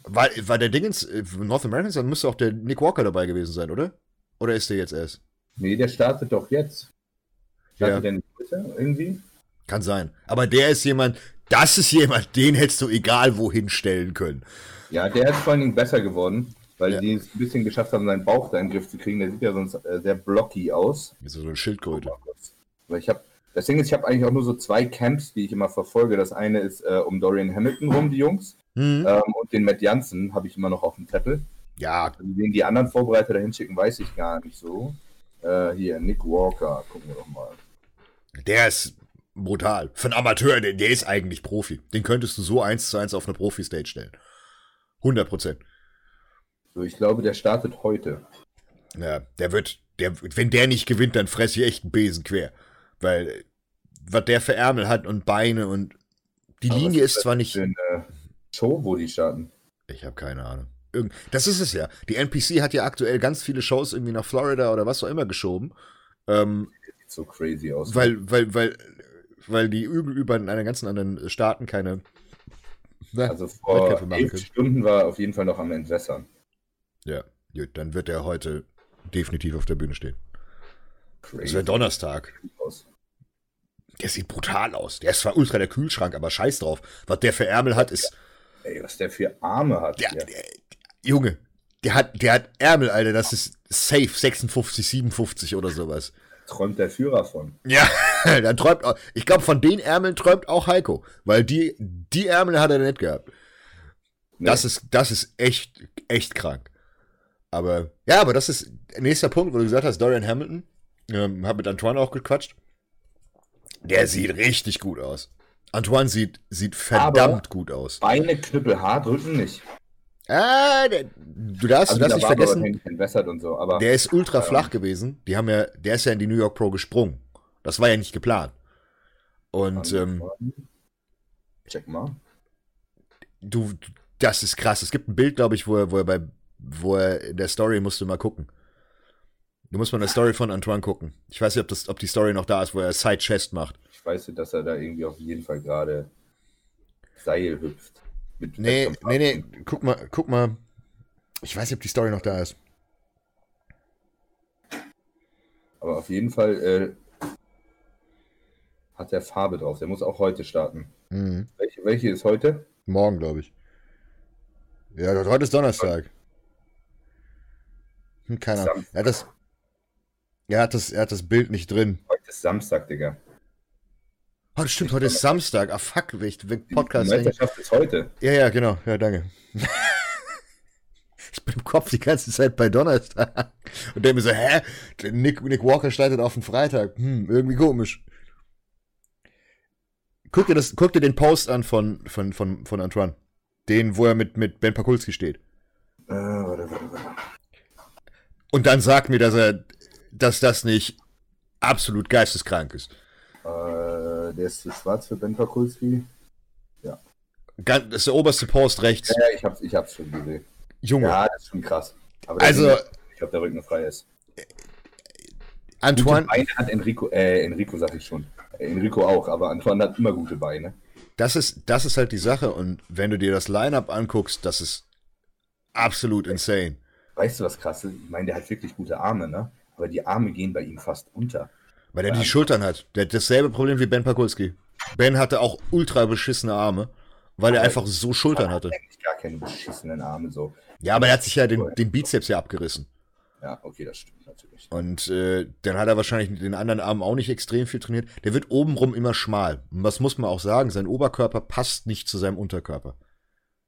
war, war der Dingens, äh, North Americans, dann müsste auch der Nick Walker dabei gewesen sein, oder? Oder ist der jetzt erst? Nee, der startet doch jetzt. Startet ja. der nicht irgendwie? Kann sein. Aber der ist jemand, das ist jemand, den hättest du egal wohin stellen können. Ja, der ist vor allen Dingen besser geworden, weil ja. die es ein bisschen geschafft haben, seinen Bauch da in den Griff zu kriegen. Der sieht ja sonst äh, sehr blocky aus. Ist so eine Schildkröte. Weil ich habe, das Ding ist, ich habe eigentlich auch nur so zwei Camps, die ich immer verfolge. Das eine ist äh, um Dorian Hamilton rum, die Jungs. Mhm. Ähm, und den Matt Jansen habe ich immer noch auf dem Zettel. Ja. Wen die anderen Vorbereiter dahin schicken, weiß ich gar nicht so. Äh, hier, Nick Walker, gucken wir doch mal. Der ist brutal. Für einen Amateur, der, der ist eigentlich Profi. Den könntest du so eins zu eins auf eine Profi-Stage stellen. 100 Prozent. So, ich glaube, der startet heute. Ja, der wird, der, wenn der nicht gewinnt, dann fresse ich echt einen Besen quer. Weil, was der für Ärmel hat und Beine und die Aber Linie ist, ist zwar nicht. Für eine Show, wo die starten. Ich habe keine Ahnung. Das ist es ja. Die NPC hat ja aktuell ganz viele Shows irgendwie nach Florida oder was auch immer geschoben. Ähm, so crazy aus. Weil, weil, weil, weil die über in einer ganzen anderen Staaten keine Ne? Also vor elf Stunden war er auf jeden Fall noch am Entwässern. Ja, gut, dann wird er heute definitiv auf der Bühne stehen. Crazy. Das wäre Donnerstag. Der sieht brutal aus. Der ist zwar ultra der Kühlschrank, aber scheiß drauf. Was der für Ärmel hat, ist. Ey, was der für Arme hat. Der, der, Junge, der hat, der hat Ärmel, Alter. Das ist safe 56, 57 oder sowas träumt der Führer von. Ja, dann träumt auch, ich glaube, von den Ärmeln träumt auch Heiko, weil die, die Ärmel hat er nicht gehabt. Nee. Das ist, das ist echt, echt krank. Aber, ja, aber das ist nächster Punkt, wo du gesagt hast, Dorian Hamilton, ähm, hab mit Antoine auch gequatscht. Der sieht richtig gut aus. Antoine sieht, sieht verdammt aber gut aus. Beine knüppelhart, Rücken nicht. Ah, der, du darfst, also du darfst nicht vergessen, und so, aber, der ist ultra flach gewesen. Die haben ja, der ist ja in die New York Pro gesprungen. Das war ja nicht geplant. Und ähm, check mal. Du, das ist krass. Es gibt ein Bild, glaube ich, wo er, wo er bei, wo er in der Story musst du mal gucken. Du musst mal in der Story von Antoine gucken. Ich weiß nicht, ob, das, ob die Story noch da ist, wo er Side Chest macht. Ich weiß nicht, dass er da irgendwie auf jeden Fall gerade Seil hüpft. Mit nee, nee, nee, guck mal, guck mal. Ich weiß nicht, ob die Story noch da ist. Aber auf jeden Fall äh, hat er Farbe drauf. Der muss auch heute starten. Mhm. Welche, welche ist heute? Morgen, glaube ich. Ja, heute ist Donnerstag. Hm, keine Ahnung. Er hat, das, er, hat das, er hat das Bild nicht drin. Heute ist Samstag, Digga. Oh, das stimmt, heute ist Samstag. Ah, fuck, ich Podcast. Die Meisterschaft ist heute. Ja, ja, genau. Ja, danke. ich bin im Kopf die ganze Zeit bei Donnerstag. Und der mir so, hä? Nick, Nick Walker startet auf den Freitag. Hm, irgendwie komisch. Guck dir, das, guck dir den Post an von, von, von, von Antoine. Den, wo er mit, mit Ben Pakulski steht. Äh, warte, warte, warte. Und dann sag mir, dass er, dass das nicht absolut geisteskrank ist. Äh, der ist zu schwarz für Ben Pakulski. Ja. Das ist der oberste Post rechts. Ja, ich, hab's, ich hab's schon gesehen. Junge. Ja, das ist schon krass. Aber also, ich glaube, der Rücken frei ist. Antoine. Gute Beine hat Enrico, äh, Enrico sag ich schon. Enrico auch, aber Antoine hat immer gute Beine. Das ist, das ist halt die Sache. Und wenn du dir das Line-Up anguckst, das ist absolut insane. Weißt du, was krass ist? Ich meine, der hat wirklich gute Arme, ne? Aber die Arme gehen bei ihm fast unter. Weil er die Schultern hat. Der hat dasselbe Problem wie Ben Pakulski. Ben hatte auch ultra beschissene Arme, weil er einfach so Schultern hatte. Eigentlich gar keine beschissenen Arme so. Ja, aber er hat sich ja den, den Bizeps ja abgerissen. Ja, okay, das stimmt natürlich. Und äh, dann hat er wahrscheinlich den anderen Arm auch nicht extrem viel trainiert. Der wird obenrum immer schmal. Und was muss man auch sagen? Sein Oberkörper passt nicht zu seinem Unterkörper.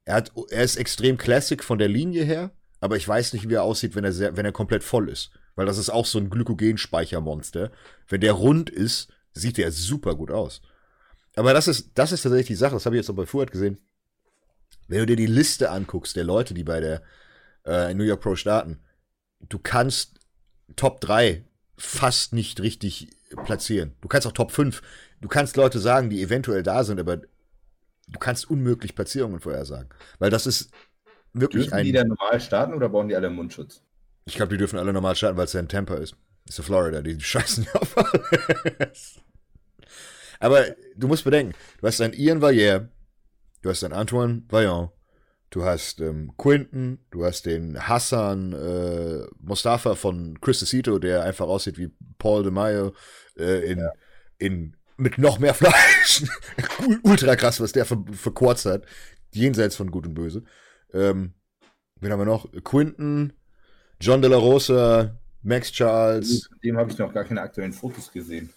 Er, hat, er ist extrem classic von der Linie her, aber ich weiß nicht, wie er aussieht, wenn er, sehr, wenn er komplett voll ist. Weil das ist auch so ein Glykogenspeichermonster. Wenn der rund ist, sieht der super gut aus. Aber das ist, das ist tatsächlich die Sache, das habe ich jetzt auch bei Fuhrt gesehen. Wenn du dir die Liste anguckst, der Leute, die bei der äh, New York Pro starten, du kannst Top 3 fast nicht richtig platzieren. Du kannst auch Top 5. Du kannst Leute sagen, die eventuell da sind, aber du kannst unmöglich Platzierungen vorhersagen. Weil das ist wirklich Dürfen ein. die da normal starten oder brauchen die alle Mundschutz? Ich glaube, die dürfen alle normal starten, weil es ja in Tampa ist. ist ja Florida, die scheißen ja auf alles. Aber du musst bedenken, du hast einen Ian Valliere, du hast einen Antoine Vaillant, Du hast ähm, Quinton, du hast den Hassan äh, Mustafa von Chris Cito, der einfach aussieht wie Paul de Mayo äh, in, ja. in mit noch mehr Fleisch. Ultra krass, was der ver verkurzt hat. Jenseits von Gut und Böse. Ähm, wen haben wir noch? Quinton, John De La Rosa, Max Charles. Dem habe ich noch gar keine aktuellen Fotos gesehen.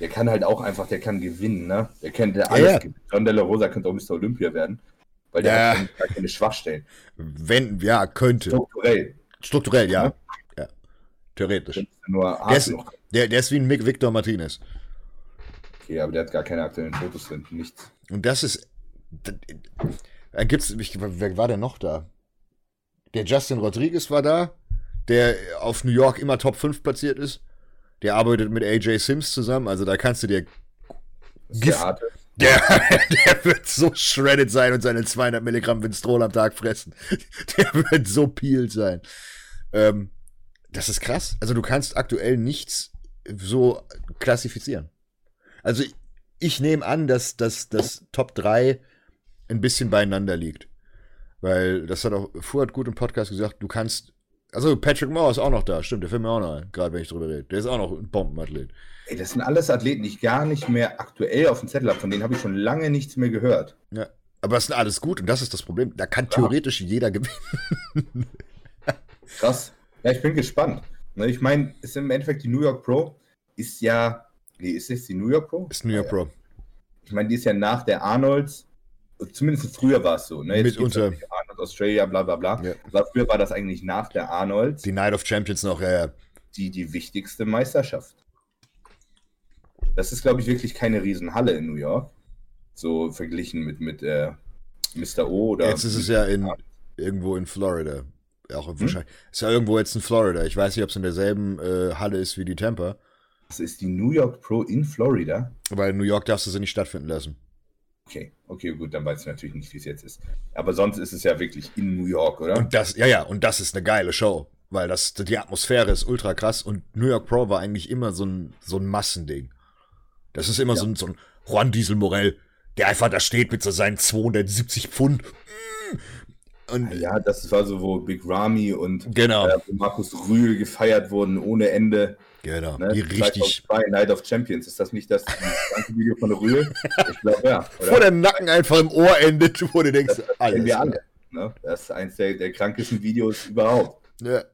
Der kann halt auch einfach, der kann gewinnen, ne? Der kennt der alles. Ja. John De La Rosa könnte auch Mr. Olympia werden. Weil der ja. hat gar keine Schwachstellen. Wenn, ja, könnte. Strukturell. Strukturell, ja. ja. Theoretisch. Der, ist, der, der ist wie ein Victor Martinez. Okay, aber der hat gar keine aktuellen Fotos drin, nichts. Und das ist. Dann gibt's. Wer war denn noch da? Der Justin Rodriguez war da, der auf New York immer Top 5 platziert ist. Der arbeitet mit AJ Sims zusammen, also da kannst du dir. Gift, der, der wird so shredded sein und seine 200 Milligramm Winstrol am Tag fressen. Der wird so peeled sein. Ähm, das ist krass. Also du kannst aktuell nichts so klassifizieren. Also ich nehme an, dass, das Top 3 ein bisschen beieinander liegt. Weil das hat auch Fuhrt gut im Podcast gesagt, du kannst. Also Patrick Moore ist auch noch da, stimmt, der fällt mir auch noch gerade wenn ich drüber rede. Der ist auch noch ein Bombenathlet. Ey, das sind alles Athleten, die ich gar nicht mehr aktuell auf dem Zettel habe. Von denen habe ich schon lange nichts mehr gehört. Ja, aber das sind alles gut und das ist das Problem. Da kann theoretisch ja. jeder gewinnen. Krass. Ja, ich bin gespannt. Ne, ich meine, ist im Endeffekt die New York Pro ist ja. Nee, ist es die New York Pro? Ist New York Pro. Ich meine, die ist ja nach der Arnolds zumindest früher war es so, ne? Jetzt Mit unter Arnold Australia, bla bla bla. Ja. Aber früher war das eigentlich nach der Arnold. Die Night of Champions noch, ja, ja. Die, die wichtigste Meisterschaft. Das ist, glaube ich, wirklich keine Riesenhalle in New York. So verglichen mit, mit äh, Mr. O oder. Jetzt ist es ja in, irgendwo in Florida. Auch hm? wahrscheinlich. Ist ja irgendwo jetzt in Florida. Ich weiß nicht, ob es in derselben äh, Halle ist wie die Tampa. Das ist die New York Pro in Florida. Weil in New York darfst du sie nicht stattfinden lassen. Okay, okay, gut, dann weiß ich natürlich nicht, wie es jetzt ist. Aber sonst ist es ja wirklich in New York, oder? Und das, ja, ja, und das ist eine geile Show, weil das, die Atmosphäre ist ultra krass und New York Pro war eigentlich immer so ein, so ein Massending. Das ist immer ja. so, ein, so ein Juan Diesel Morell, der einfach da steht mit so seinen 270 Pfund. Und ja, das war so, wo Big Ramy und genau. äh, Markus Rühl gefeiert wurden ohne Ende. Genau, ne? die richtig. Night of Champions, ist das nicht das ganze Video von Rühl? Ich glaube, ja. Oder? Vor dem Nacken einfach im Ohr endet, wo du denkst, das, das alles. Wir alle, ne? Das ist eins der, der krankesten Videos überhaupt. Ja.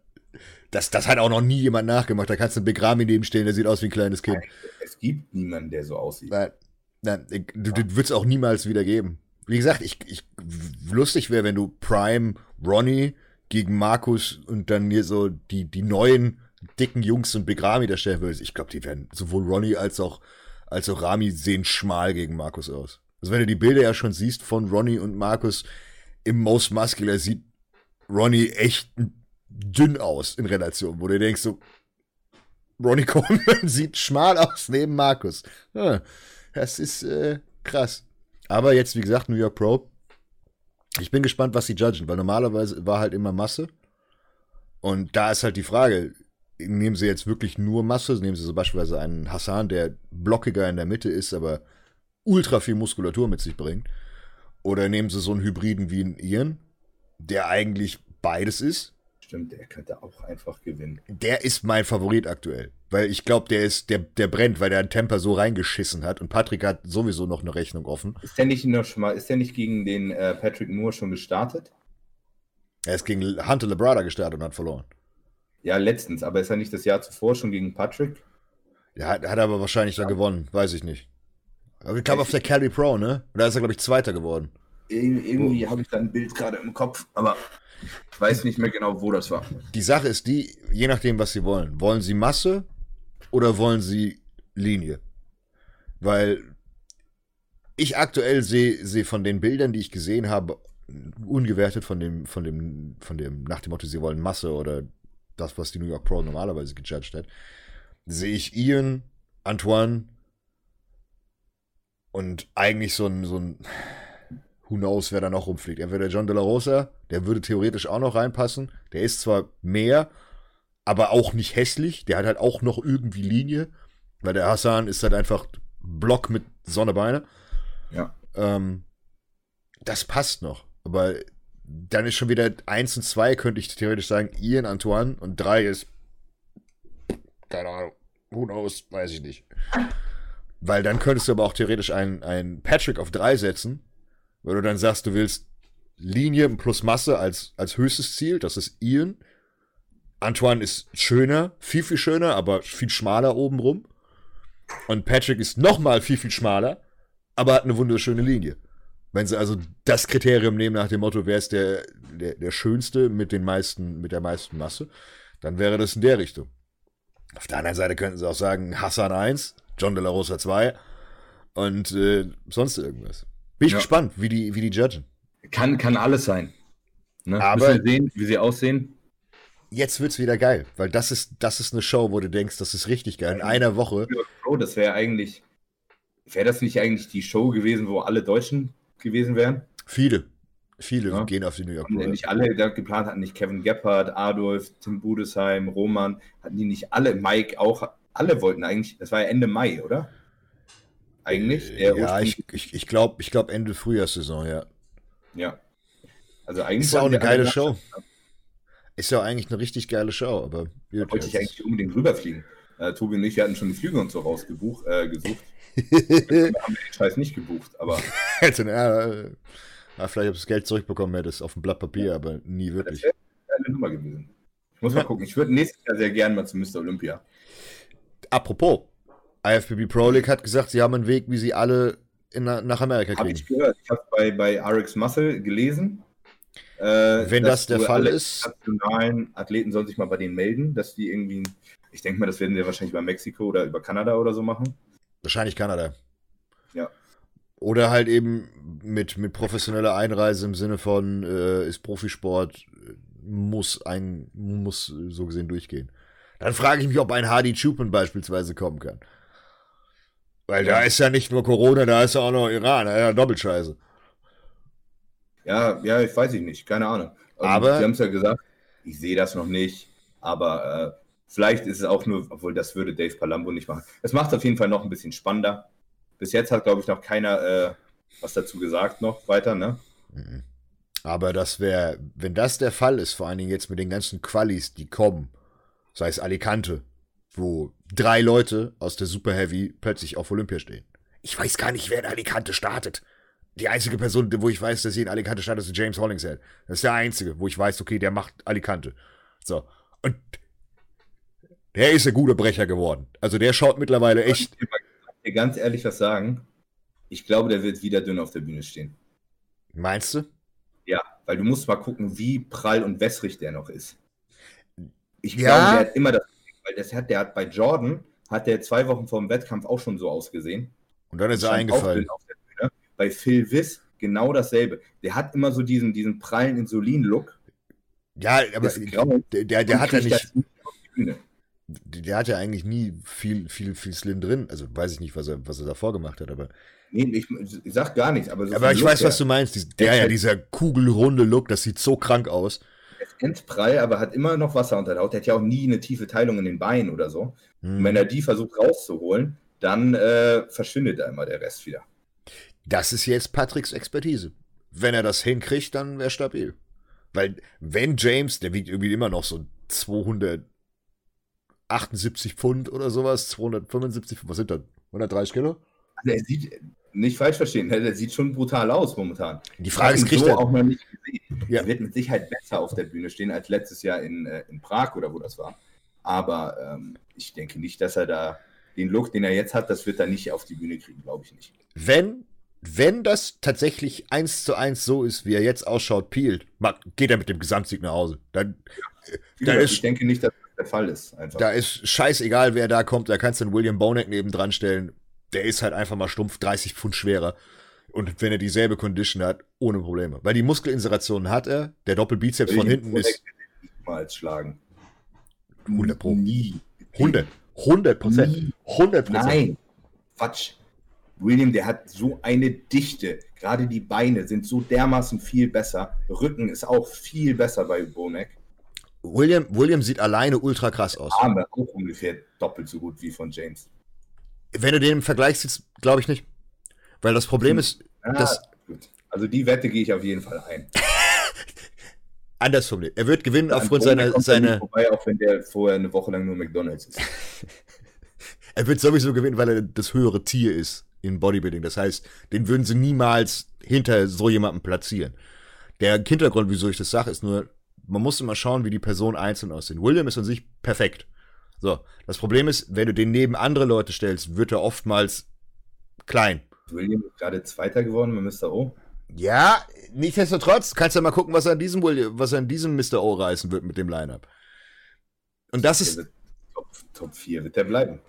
Das, das hat auch noch nie jemand nachgemacht. Da kannst du einen Big Ramy nebenstehen, der sieht aus wie ein kleines Kind. Es gibt niemanden, der so aussieht. Nein, nein du, du würdest auch niemals wieder geben. Wie gesagt, ich, ich lustig wäre, wenn du Prime Ronnie gegen Markus und dann hier so die, die neuen dicken Jungs und Big Ramy darstellen würdest. Ich glaube, die werden sowohl Ronnie als auch, als auch Rami sehen schmal gegen Markus aus. Also wenn du die Bilder ja schon siehst von Ronnie und Markus im Most Muscular, sieht Ronnie echt dünn aus in Relation, wo du denkst so, Ronnie Coleman sieht schmal aus neben Markus. Das ist äh, krass. Aber jetzt, wie gesagt, New York Pro. Ich bin gespannt, was sie judgen, weil normalerweise war halt immer Masse. Und da ist halt die Frage, nehmen sie jetzt wirklich nur Masse? Nehmen sie so beispielsweise einen Hassan, der blockiger in der Mitte ist, aber ultra viel Muskulatur mit sich bringt? Oder nehmen sie so einen Hybriden wie einen Ian, der eigentlich beides ist? Stimmt, der könnte auch einfach gewinnen. Der ist mein Favorit aktuell. Weil ich glaube, der ist, der, der brennt, weil der einen Temper so reingeschissen hat und Patrick hat sowieso noch eine Rechnung offen. Ist der nicht noch schon mal, ist der nicht gegen den äh, Patrick Moore schon gestartet? Er ist gegen Hunter Lebrada gestartet und hat verloren. Ja, letztens, aber ist er nicht das Jahr zuvor schon gegen Patrick? Ja, hat, hat aber wahrscheinlich ja. dann gewonnen, weiß ich nicht. Aber ich glaube auf der Carry Pro, ne? Da ist er, glaube ich, Zweiter geworden. Ir irgendwie oh. habe ich da ein Bild gerade im Kopf, aber ich weiß nicht mehr genau, wo das war. Die Sache ist die, je nachdem, was sie wollen. Wollen sie Masse oder wollen sie Linie? Weil ich aktuell sehe seh von den Bildern, die ich gesehen habe, ungewertet von dem, von dem, von dem, nach dem Motto, sie wollen Masse oder das, was die New York Pro normalerweise gejudged hat, sehe ich Ian, Antoine und eigentlich so ein, so ein who knows, wer da noch rumfliegt. Entweder John De La Rosa, der würde theoretisch auch noch reinpassen. Der ist zwar mehr, aber auch nicht hässlich. Der hat halt auch noch irgendwie Linie, weil der Hassan ist halt einfach Block mit Sonnebeine. Ja. Ähm, das passt noch. Aber dann ist schon wieder 1 und 2, könnte ich theoretisch sagen, Ian, Antoine und 3 ist, keine Ahnung, who knows, weiß ich nicht. Weil dann könntest du aber auch theoretisch einen, einen Patrick auf 3 setzen, weil du dann sagst, du willst Linie plus Masse als, als höchstes Ziel, das ist Ian. Antoine ist schöner, viel, viel schöner, aber viel schmaler obenrum. Und Patrick ist nochmal viel, viel schmaler, aber hat eine wunderschöne Linie. Wenn sie also das Kriterium nehmen nach dem Motto, wer ist der, der, der Schönste mit den meisten, mit der meisten Masse, dann wäre das in der Richtung. Auf der anderen Seite könnten sie auch sagen, Hassan 1, John De La Rosa 2 und äh, sonst irgendwas. Bin ich ja. gespannt, wie die, wie die judgen. Kann, kann alles sein. Ne? Aber Müssen wir sehen, wie sie aussehen. Jetzt wird's wieder geil, weil das ist, das ist eine Show, wo du denkst, das ist richtig geil. In einer Woche. Oh, das wäre eigentlich, wäre das nicht eigentlich die Show gewesen, wo alle Deutschen gewesen wären? Viele. Viele ja. gehen auf die New York Pro. Nicht alle geplant hatten, nicht Kevin Gebhardt, Adolf, Tim Budesheim, Roman, hatten die nicht alle, Mike auch, alle wollten eigentlich, das war ja Ende Mai, oder? Eigentlich? Äh, ja, ich, ich, ich glaube ich glaub Ende Frühjahrssaison, ja. Ja. Also eigentlich ist ja auch eine geile Show. Ist ja eigentlich eine richtig geile Show, aber. Da wollte ich eigentlich unbedingt rüberfliegen. Äh, Tobi und ich, wir hatten schon die Flüge und so rausgebucht, äh, gesucht. Haben wir den Scheiß nicht gebucht, aber. ja, äh, vielleicht ob das Geld zurückbekommen hättest auf dem Blatt Papier, aber nie wirklich. Das wäre eine Nummer gewesen. Ich muss mal gucken. Ich würde nächstes Jahr sehr gerne mal zu Mr. Olympia. Apropos, IFBB Pro League hat gesagt, sie haben einen Weg, wie sie alle in, nach Amerika kriegen. Habe ich gehört. Ich habe bei, bei RX Muscle gelesen. Äh, Wenn das der Fall ist. nationalen Athleten sollen sich mal bei denen melden, dass die irgendwie, ich denke mal, das werden wir wahrscheinlich über Mexiko oder über Kanada oder so machen. Wahrscheinlich Kanada. Ja. Oder halt eben mit, mit professioneller Einreise im Sinne von, äh, ist Profisport, muss ein, muss so gesehen durchgehen. Dann frage ich mich, ob ein Hardy Chupin beispielsweise kommen kann. Weil da ist ja nicht nur Corona, da ist ja auch noch Iran, ja, Doppelscheiße. Ja, ja, ich weiß ich nicht, keine Ahnung. Also, aber Sie haben es ja gesagt, ich sehe das noch nicht, aber äh, vielleicht ist es auch nur, obwohl das würde Dave Palumbo nicht machen. Es macht es auf jeden Fall noch ein bisschen spannender. Bis jetzt hat, glaube ich, noch keiner äh, was dazu gesagt, noch weiter, ne? Mhm. Aber das wäre, wenn das der Fall ist, vor allen Dingen jetzt mit den ganzen Qualis, die kommen, sei es Alicante, wo drei Leute aus der Super Heavy plötzlich auf Olympia stehen. Ich weiß gar nicht, wer in Alicante startet die einzige Person, wo ich weiß, dass sie in Alicante startet, ist James Hollingshead. Das ist der einzige, wo ich weiß, okay, der macht Alicante. So. Und der ist ein guter Brecher geworden. Also der schaut mittlerweile echt. Ich kann dir ganz ehrlich was sagen. Ich glaube, der wird wieder dünn auf der Bühne stehen. Meinst du? Ja, weil du musst mal gucken, wie prall und wässrig der noch ist. Ich ja. glaube, der hat immer das, weil das hat, der hat bei Jordan, hat der zwei Wochen vor dem Wettkampf auch schon so ausgesehen. Und dann ist er eingefallen. Bei Phil Wiss genau dasselbe. Der hat immer so diesen, diesen prallen Insulin-Look. Ja, aber der, der, der hat ja nicht. Der hat ja eigentlich nie viel, viel, viel Slim drin. Also weiß ich nicht, was er, was er davor gemacht hat, aber. Nee, ich, ich sag gar nichts, aber so Aber ich Look, weiß, was du meinst. Der, ja, dieser kugelrunde Look, das sieht so krank aus. Er ist endprall, aber hat immer noch Wasser unter der Haut. Der hat ja auch nie eine tiefe Teilung in den Beinen oder so. Hm. Und wenn er die versucht rauszuholen, dann äh, verschwindet da immer der Rest wieder. Das ist jetzt Patricks Expertise. Wenn er das hinkriegt, dann wäre stabil. Weil, wenn James, der wiegt irgendwie immer noch so 278 Pfund oder sowas, 275, was sind das? 130 Kilo? Also er sieht, nicht falsch verstehen, der sieht schon brutal aus momentan. Die Frage ist, kriegt so er auch noch nicht gesehen. Ja. Er wird mit Sicherheit besser auf der Bühne stehen als letztes Jahr in, äh, in Prag oder wo das war. Aber ähm, ich denke nicht, dass er da den Look, den er jetzt hat, das wird er nicht auf die Bühne kriegen, glaube ich nicht. Wenn wenn das tatsächlich eins zu eins so ist, wie er jetzt ausschaut, Peel, geht er mit dem Gesamtsieg nach Hause. Dann, ja, dann ist, ich denke nicht, dass das der Fall ist. Einfach. Da ist scheißegal, wer da kommt. Da kannst du einen William Bonek nebendran stellen. Der ist halt einfach mal stumpf 30 Pfund schwerer. Und wenn er dieselbe Condition hat, ohne Probleme. Weil die Muskelinserationen hat er. Der Doppelbizeps von hinten ist. Niemals schlagen. 100 Pro. Nie. 100. 100 Prozent. 100 Prozent. Nein. Quatsch. William, der hat so eine Dichte. Gerade die Beine sind so dermaßen viel besser. Rücken ist auch viel besser bei Bonek. William, William sieht alleine ultra krass aus. Arme auch ungefähr doppelt so gut wie von James. Wenn du den im Vergleich siehst, glaube ich nicht. Weil das Problem ist, ja, dass. Gut. Also die Wette gehe ich auf jeden Fall ein. anders formuliert. Er wird gewinnen aufgrund seiner. vorbei, auch wenn der vorher eine Woche lang nur McDonalds ist. er wird sowieso gewinnen, weil er das höhere Tier ist in Bodybuilding. Das heißt, den würden sie niemals hinter so jemandem platzieren. Der Hintergrund, wieso ich das sage, ist nur, man muss immer schauen, wie die Person einzeln aussehen. William ist an sich perfekt. So, das Problem ist, wenn du den neben andere Leute stellst, wird er oftmals klein. William ist gerade Zweiter geworden mit Mr. O. Ja, nichtsdestotrotz kannst du ja mal gucken, was er an diesem, was er an diesem Mr. O reißen wird mit dem Lineup. Und das ist. Top, Top 4 wird der bleiben.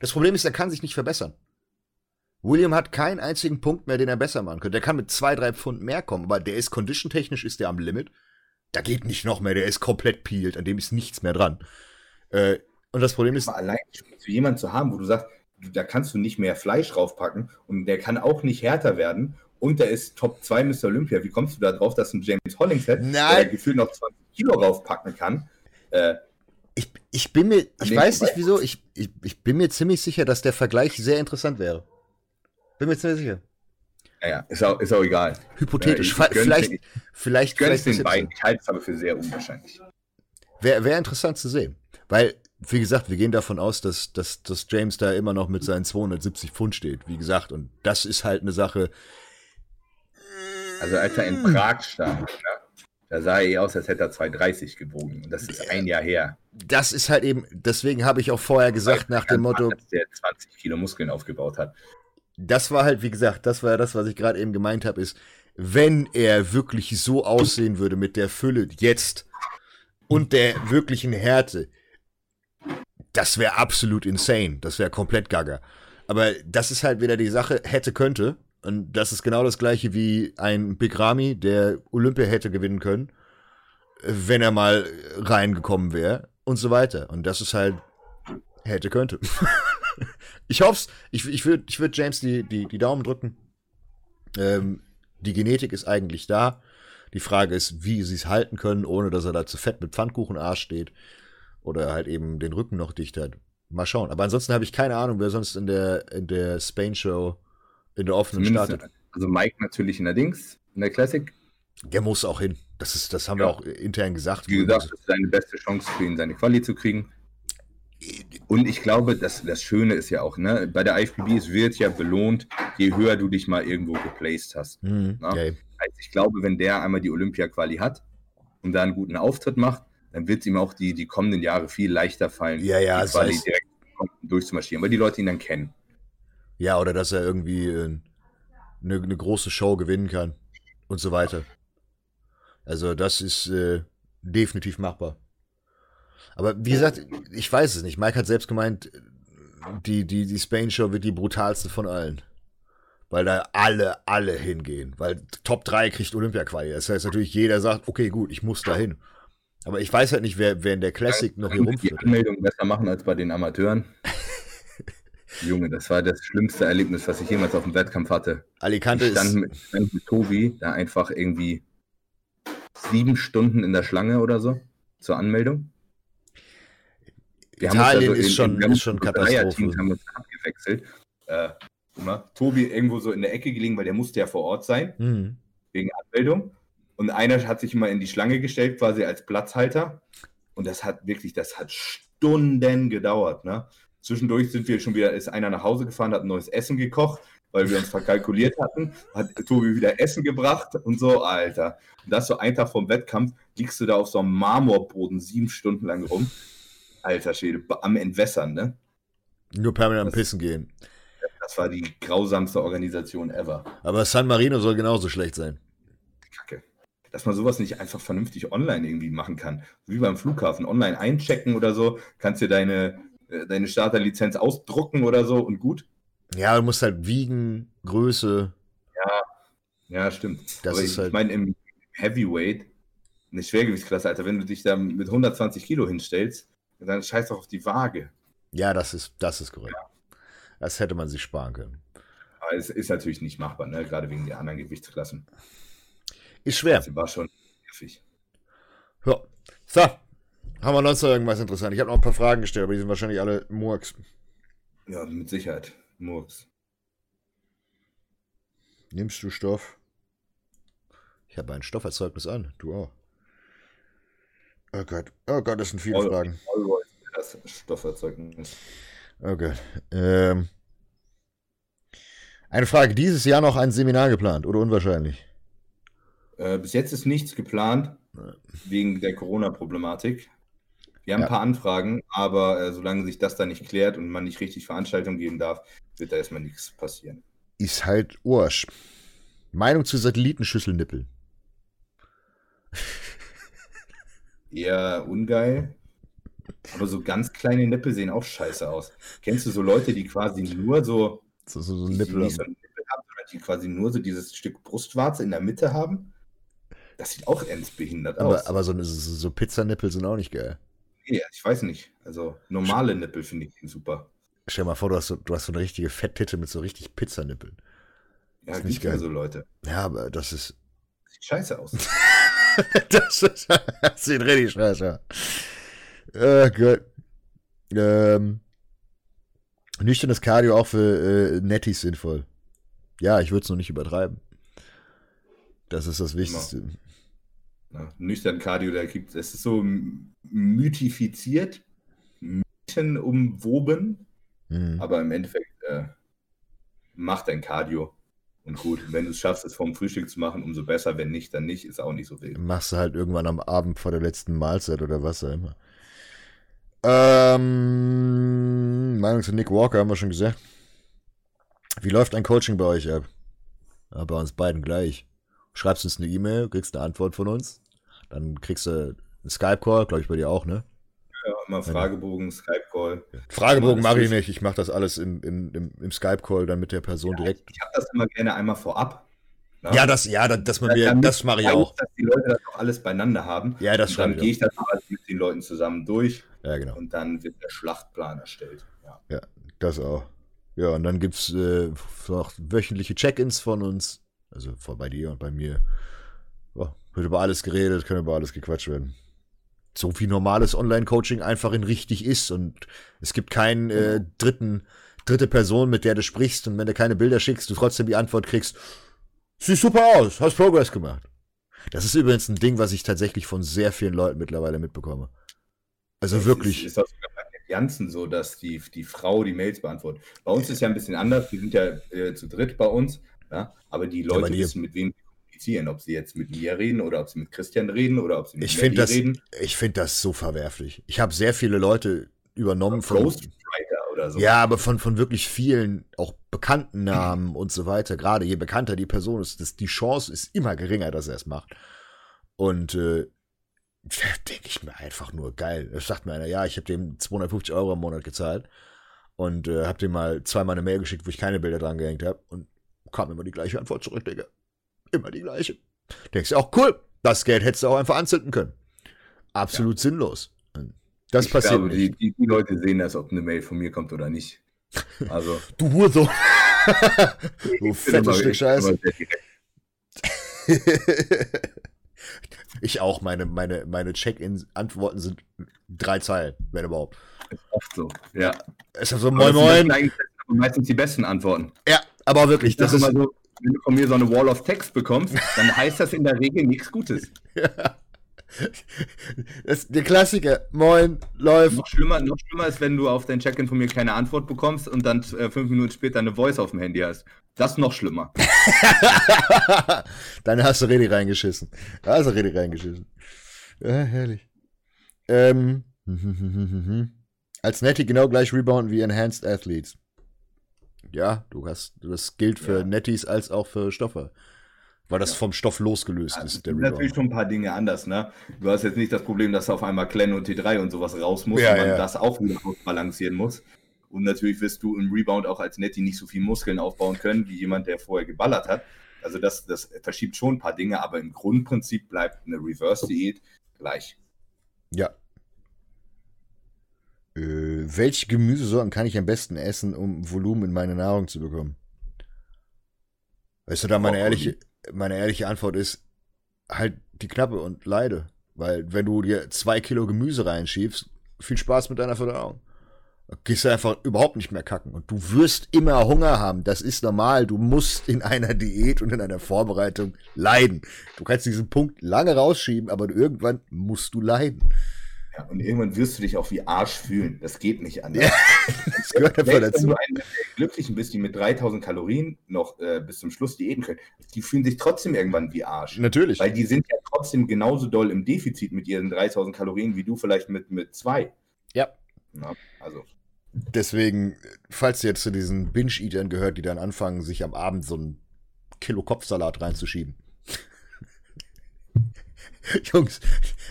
Das Problem ist, er kann sich nicht verbessern. William hat keinen einzigen Punkt mehr, den er besser machen könnte. Der kann mit zwei, drei Pfund mehr kommen, aber der ist condition-technisch ist der am Limit. Da geht nicht noch mehr, der ist komplett peeled, an dem ist nichts mehr dran. Äh, und das Problem ist. Aber allein für jemanden zu haben, wo du sagst, da kannst du nicht mehr Fleisch draufpacken und der kann auch nicht härter werden und der ist Top 2 Mr. Olympia. Wie kommst du da drauf, dass ein James Hollingshead, der gefühlt noch 20 Kilo raufpacken kann, äh, ich, ich bin mir, ich weiß nicht wieso, ich, ich, ich bin mir ziemlich sicher, dass der Vergleich sehr interessant wäre. Bin mir ziemlich sicher. Ja, ja, ist auch, ist auch egal. Hypothetisch. Ja, vielleicht, den, vielleicht, vielleicht. den beiden. Ich halte es aber für sehr unwahrscheinlich. Wäre wär interessant zu sehen. Weil, wie gesagt, wir gehen davon aus, dass, dass, dass James da immer noch mit seinen 270 Pfund steht. Wie gesagt, und das ist halt eine Sache. Also, als er in Prag stand, ne, da sah er eh aus, als hätte er 230 gewogen. Und das ist ein Jahr her. Das ist halt eben, deswegen habe ich auch vorher gesagt, nach dem Motto. Dass der 20 Kilo Muskeln aufgebaut hat das war halt, wie gesagt, das war das, was ich gerade eben gemeint habe, ist, wenn er wirklich so aussehen würde mit der Fülle jetzt und der wirklichen Härte, das wäre absolut insane. Das wäre komplett gaga. Aber das ist halt wieder die Sache, hätte, könnte. Und das ist genau das gleiche wie ein Big Ramy, der Olympia hätte gewinnen können, wenn er mal reingekommen wäre und so weiter. Und das ist halt hätte, könnte. ich hoffe Ich, ich würde ich würd James die, die, die Daumen drücken. Ähm, die Genetik ist eigentlich da. Die Frage ist, wie sie es halten können, ohne dass er da zu fett mit Pfannkuchenarsch steht. Oder halt eben den Rücken noch dicht hat. Mal schauen. Aber ansonsten habe ich keine Ahnung, wer sonst in der, in der Spain-Show in der offenen Zumindest startet. Also Mike natürlich in der Dings, in der Classic. Der muss auch hin. Das, ist, das haben ja. wir auch intern gesagt. Wie gesagt, das ist seine beste Chance für ihn, seine Quali zu kriegen. Und ich glaube, das, das Schöne ist ja auch, ne, bei der IFBB, es wird ja belohnt, je höher du dich mal irgendwo geplaced hast. Mhm, ne? okay. Also ich glaube, wenn der einmal die Olympia-Quali hat und da einen guten Auftritt macht, dann wird es ihm auch die, die kommenden Jahre viel leichter fallen, ja, ja, die Quali direkt durchzumarschieren, weil die Leute ihn dann kennen. Ja, oder dass er irgendwie äh, eine, eine große Show gewinnen kann und so weiter. Also das ist äh, definitiv machbar. Aber wie gesagt, ich weiß es nicht. Mike hat selbst gemeint, die, die, die Spain Show wird die brutalste von allen. Weil da alle, alle hingehen. Weil Top 3 kriegt Olympia-Quali. Das heißt natürlich, jeder sagt, okay, gut, ich muss da hin. Aber ich weiß halt nicht, wer, wer in der Classic noch hier rumführt. Die Anmeldung besser machen als bei den Amateuren. Junge, das war das schlimmste Erlebnis, was ich jemals auf dem Wettkampf hatte. Alicante ich stand mit, stand mit Tobi da einfach irgendwie sieben Stunden in der Schlange oder so zur Anmeldung. Italien also ist, in, schon, in ist schon Katastrophe. haben uns abgewechselt. Äh, Tobi irgendwo so in der Ecke gelegen, weil der musste ja vor Ort sein, mhm. wegen Anmeldung. Und einer hat sich immer in die Schlange gestellt, quasi als Platzhalter. Und das hat wirklich, das hat Stunden gedauert. Ne? Zwischendurch sind wir schon wieder, ist einer nach Hause gefahren, hat ein neues Essen gekocht, weil wir uns verkalkuliert hatten, hat Tobi wieder Essen gebracht und so, Alter. Und das so ein Tag vom Wettkampf, liegst du da auf so einem Marmorboden sieben Stunden lang rum. Alter Schwede, am Entwässern, ne? Nur permanent am Pissen gehen. Das war die grausamste Organisation ever. Aber San Marino soll genauso schlecht sein. Kacke. Dass man sowas nicht einfach vernünftig online irgendwie machen kann. Wie beim Flughafen. Online einchecken oder so. Kannst dir deine, äh, deine Starterlizenz ausdrucken oder so und gut. Ja, du musst halt wiegen, Größe. Ja, ja, stimmt. Das Aber ist ich, halt... ich meine, im Heavyweight, eine Schwergewichtsklasse, Alter, wenn du dich da mit 120 Kilo hinstellst, dann scheiß doch auf die Waage. Ja, das ist, das ist korrekt. Ja. Das hätte man sich sparen können. Aber es ist natürlich nicht machbar, ne? gerade wegen der anderen Gewichtsklassen. Ist schwer. Das war schon nervig. Ja. So. Haben wir sonst noch irgendwas interessant? Ich habe noch ein paar Fragen gestellt, aber die sind wahrscheinlich alle Murks. Ja, mit Sicherheit. Murks. Nimmst du Stoff? Ich habe ein Stofferzeugnis an. Du auch. Oh Gott. Oh Gott, das sind viele All- Fragen. Allroy ist das Stofferzeugnis. Oh Gott. Ähm, eine Frage. Dieses Jahr noch ein Seminar geplant oder unwahrscheinlich? Äh, bis jetzt ist nichts geplant, wegen der Corona-Problematik. Wir haben Ja. ein paar Anfragen, aber äh, solange sich das da nicht klärt und man nicht richtig Veranstaltungen geben darf, wird da erstmal nichts passieren. Ist halt Ursch. Meinung zu Satellitenschüsselnippeln. Eher ungeil. Aber so ganz kleine Nippel sehen auch scheiße aus. Kennst du so Leute, die quasi nur so, So, so, so die, die Nippel. nicht so Nippel haben, die quasi nur so dieses Stück Brustwarze in der Mitte haben? Das sieht auch ernst behindert aus. Aber, aber so, so, Pizzanippel sind auch nicht geil. nee, ich weiß nicht. Also normale Nippel finde ich super. Stell dir mal vor, du hast, so, du hast so eine richtige Fetttitte mit so richtig Pizzanippeln. Ja, Ist nicht geil. so Leute. Ja, aber das ist. Sieht scheiße aus. das, ist, das sieht richtig scheiße aus. Oh Gott. Ähm, nüchternes Cardio auch für äh, Nettis sinnvoll. Ja, ich würde es noch nicht übertreiben. Das ist das Wichtigste. Ja, nüchtern Cardio, da gibt es ist so mythifiziert, Mythen umwoben, Mhm. aber im Endeffekt äh, macht dein Cardio. Und gut, wenn du es schaffst, es vorm Frühstück zu machen, umso besser. Wenn nicht, dann nicht, ist auch nicht so wild. Machst du halt irgendwann am Abend vor der letzten Mahlzeit oder was auch immer. Ähm, Meinung zu Nick Walker haben wir schon gesagt. Wie läuft ein Coaching bei euch ab? Ja, bei uns beiden gleich. Schreibst uns eine E-Mail, kriegst eine Antwort von uns. Dann kriegst du einen Skype-Call, glaube ich bei dir auch, ne? Ja, immer Fragebogen, Skype-Call. Fragebogen mache ich nicht. Ich mache das alles im, im, im, im Skype-Call dann mit der Person direkt. Ich habe das immer gerne einmal vorab. ne? Ja, das, ja, das, dass man mir, Damit das mache ich auch. Dass die Leute das auch alles beieinander haben. Ja, das und dann gehe ich das mit den Leuten zusammen durch. Ja, genau. und dann wird der Schlachtplan erstellt. Ja. Das auch. Ja, und dann gibt's äh, noch wöchentliche Check-ins von uns. Also bei dir und bei mir. Ja, wird über alles geredet, kann über alles gequatscht werden. So wie normales Online-Coaching einfach in richtig ist. Und es gibt keinen äh, dritten, dritte Person, mit der du sprichst. Und wenn du keine Bilder schickst, du trotzdem die Antwort kriegst, sieht super aus, hast Progress gemacht. Das ist übrigens ein Ding, was ich tatsächlich von sehr vielen Leuten mittlerweile mitbekomme. Also Es wirklich. Ist, ist das sogar bei den Janssen so, dass die, die Frau die Mails beantwortet? Bei uns ist ja ein bisschen anders. Wir sind ja äh, zu dritt bei uns. Ja? Aber die Leute dir- wissen, mit wem sie kommunizieren. Ob sie jetzt mit mir reden oder ob sie mit Christian reden oder ob sie mit Ich Melli finde das, reden. ich finde das so verwerflich. Ich habe sehr viele Leute übernommen von, Ghostwriter oder so. ja, aber von, von wirklich vielen, auch bekannten Namen und so weiter. Gerade je bekannter die Person ist, das, die Chance ist immer geringer, dass er es macht. Und äh, da denke ich mir einfach nur geil. Da sagt mir einer, ja, ich habe dem 250 Euro im Monat gezahlt und äh, habe dem mal zweimal eine Mail geschickt, wo ich keine Bilder dran gehängt habe und kam immer die gleiche Antwort zurück, Digga. Immer die gleiche. Denkst du auch, cool, das Geld hättest du auch einfach anzünden können. Absolut sinnlos. Das ich passiert glaube, nicht. die, die, Leute sehen das, ob eine Mail von mir kommt oder nicht. Also, Du Hurensohn. du fettes Stück Scheiße. ich auch. Meine, meine, meine Check-in-Antworten sind drei Zeilen, wenn überhaupt. Ist oft so. Ja. Es ist so, moin, moin. meistens die besten Antworten. Ja, aber wirklich, das ist immer so, wenn du von mir so eine Wall of Text bekommst, dann heißt das in der Regel nichts Gutes. das ist der Klassiker. Moin, läuft. Noch schlimmer, noch schlimmer ist, wenn du auf dein Check-in von mir keine Antwort bekommst und dann äh, fünf Minuten später eine Voice auf dem Handy hast. Das ist noch schlimmer. Dann hast du richtig reingeschissen. Da hast du richtig reingeschissen. Ja, herrlich. Ähm, als Netty genau gleich rebounden wie Enhanced Athletes. Ja, du hast, das gilt für Ja. Netties als auch für Stoffe. Weil das Ja. vom Stoff losgelöst Ja, ist, es der sind natürlich Rebound. schon ein paar Dinge anders, ne? Du hast jetzt nicht das Problem, dass auf einmal Clan und T3 und sowas raus muss Ja, und man das auch wieder ausbalancieren muss. Und natürlich wirst du im Rebound auch als Netty nicht so viel Muskeln aufbauen können, wie jemand, der vorher geballert hat. Also das, das verschiebt schon ein paar Dinge, aber im Grundprinzip bleibt eine Reverse-Diät gleich. Ja. Äh, welche Gemüsesorten kann ich am besten essen, um Volumen in meine Nahrung zu bekommen? Weißt du, da meine ehrliche, meine ehrliche Antwort ist, halt die Knappe und leide. Weil wenn du dir zwei Kilo Gemüse reinschiebst, viel Spaß mit deiner Verdauung. gehst du einfach überhaupt nicht mehr kacken. Und du wirst immer Hunger haben. Das ist normal. Du musst in einer Diät und in einer Vorbereitung leiden. Du kannst diesen Punkt lange rausschieben, aber irgendwann musst du leiden. Ja, und irgendwann wirst du dich auch wie Arsch fühlen. Das geht nicht anders. Ja, das gehört einfach dazu. Wenn du einen glücklichen bist, die mit 3000 Kalorien noch äh, bis zum Schluss diäten können, die fühlen sich trotzdem irgendwann wie Arsch. Natürlich. Weil die sind ja trotzdem genauso doll im Defizit mit ihren 3000 Kalorien wie du vielleicht mit, mit zwei. Ja. Na, also. Deswegen, falls ihr jetzt zu diesen Binge-Eatern gehört, die dann anfangen, sich am Abend so ein Kilo Kopfsalat reinzuschieben. Jungs,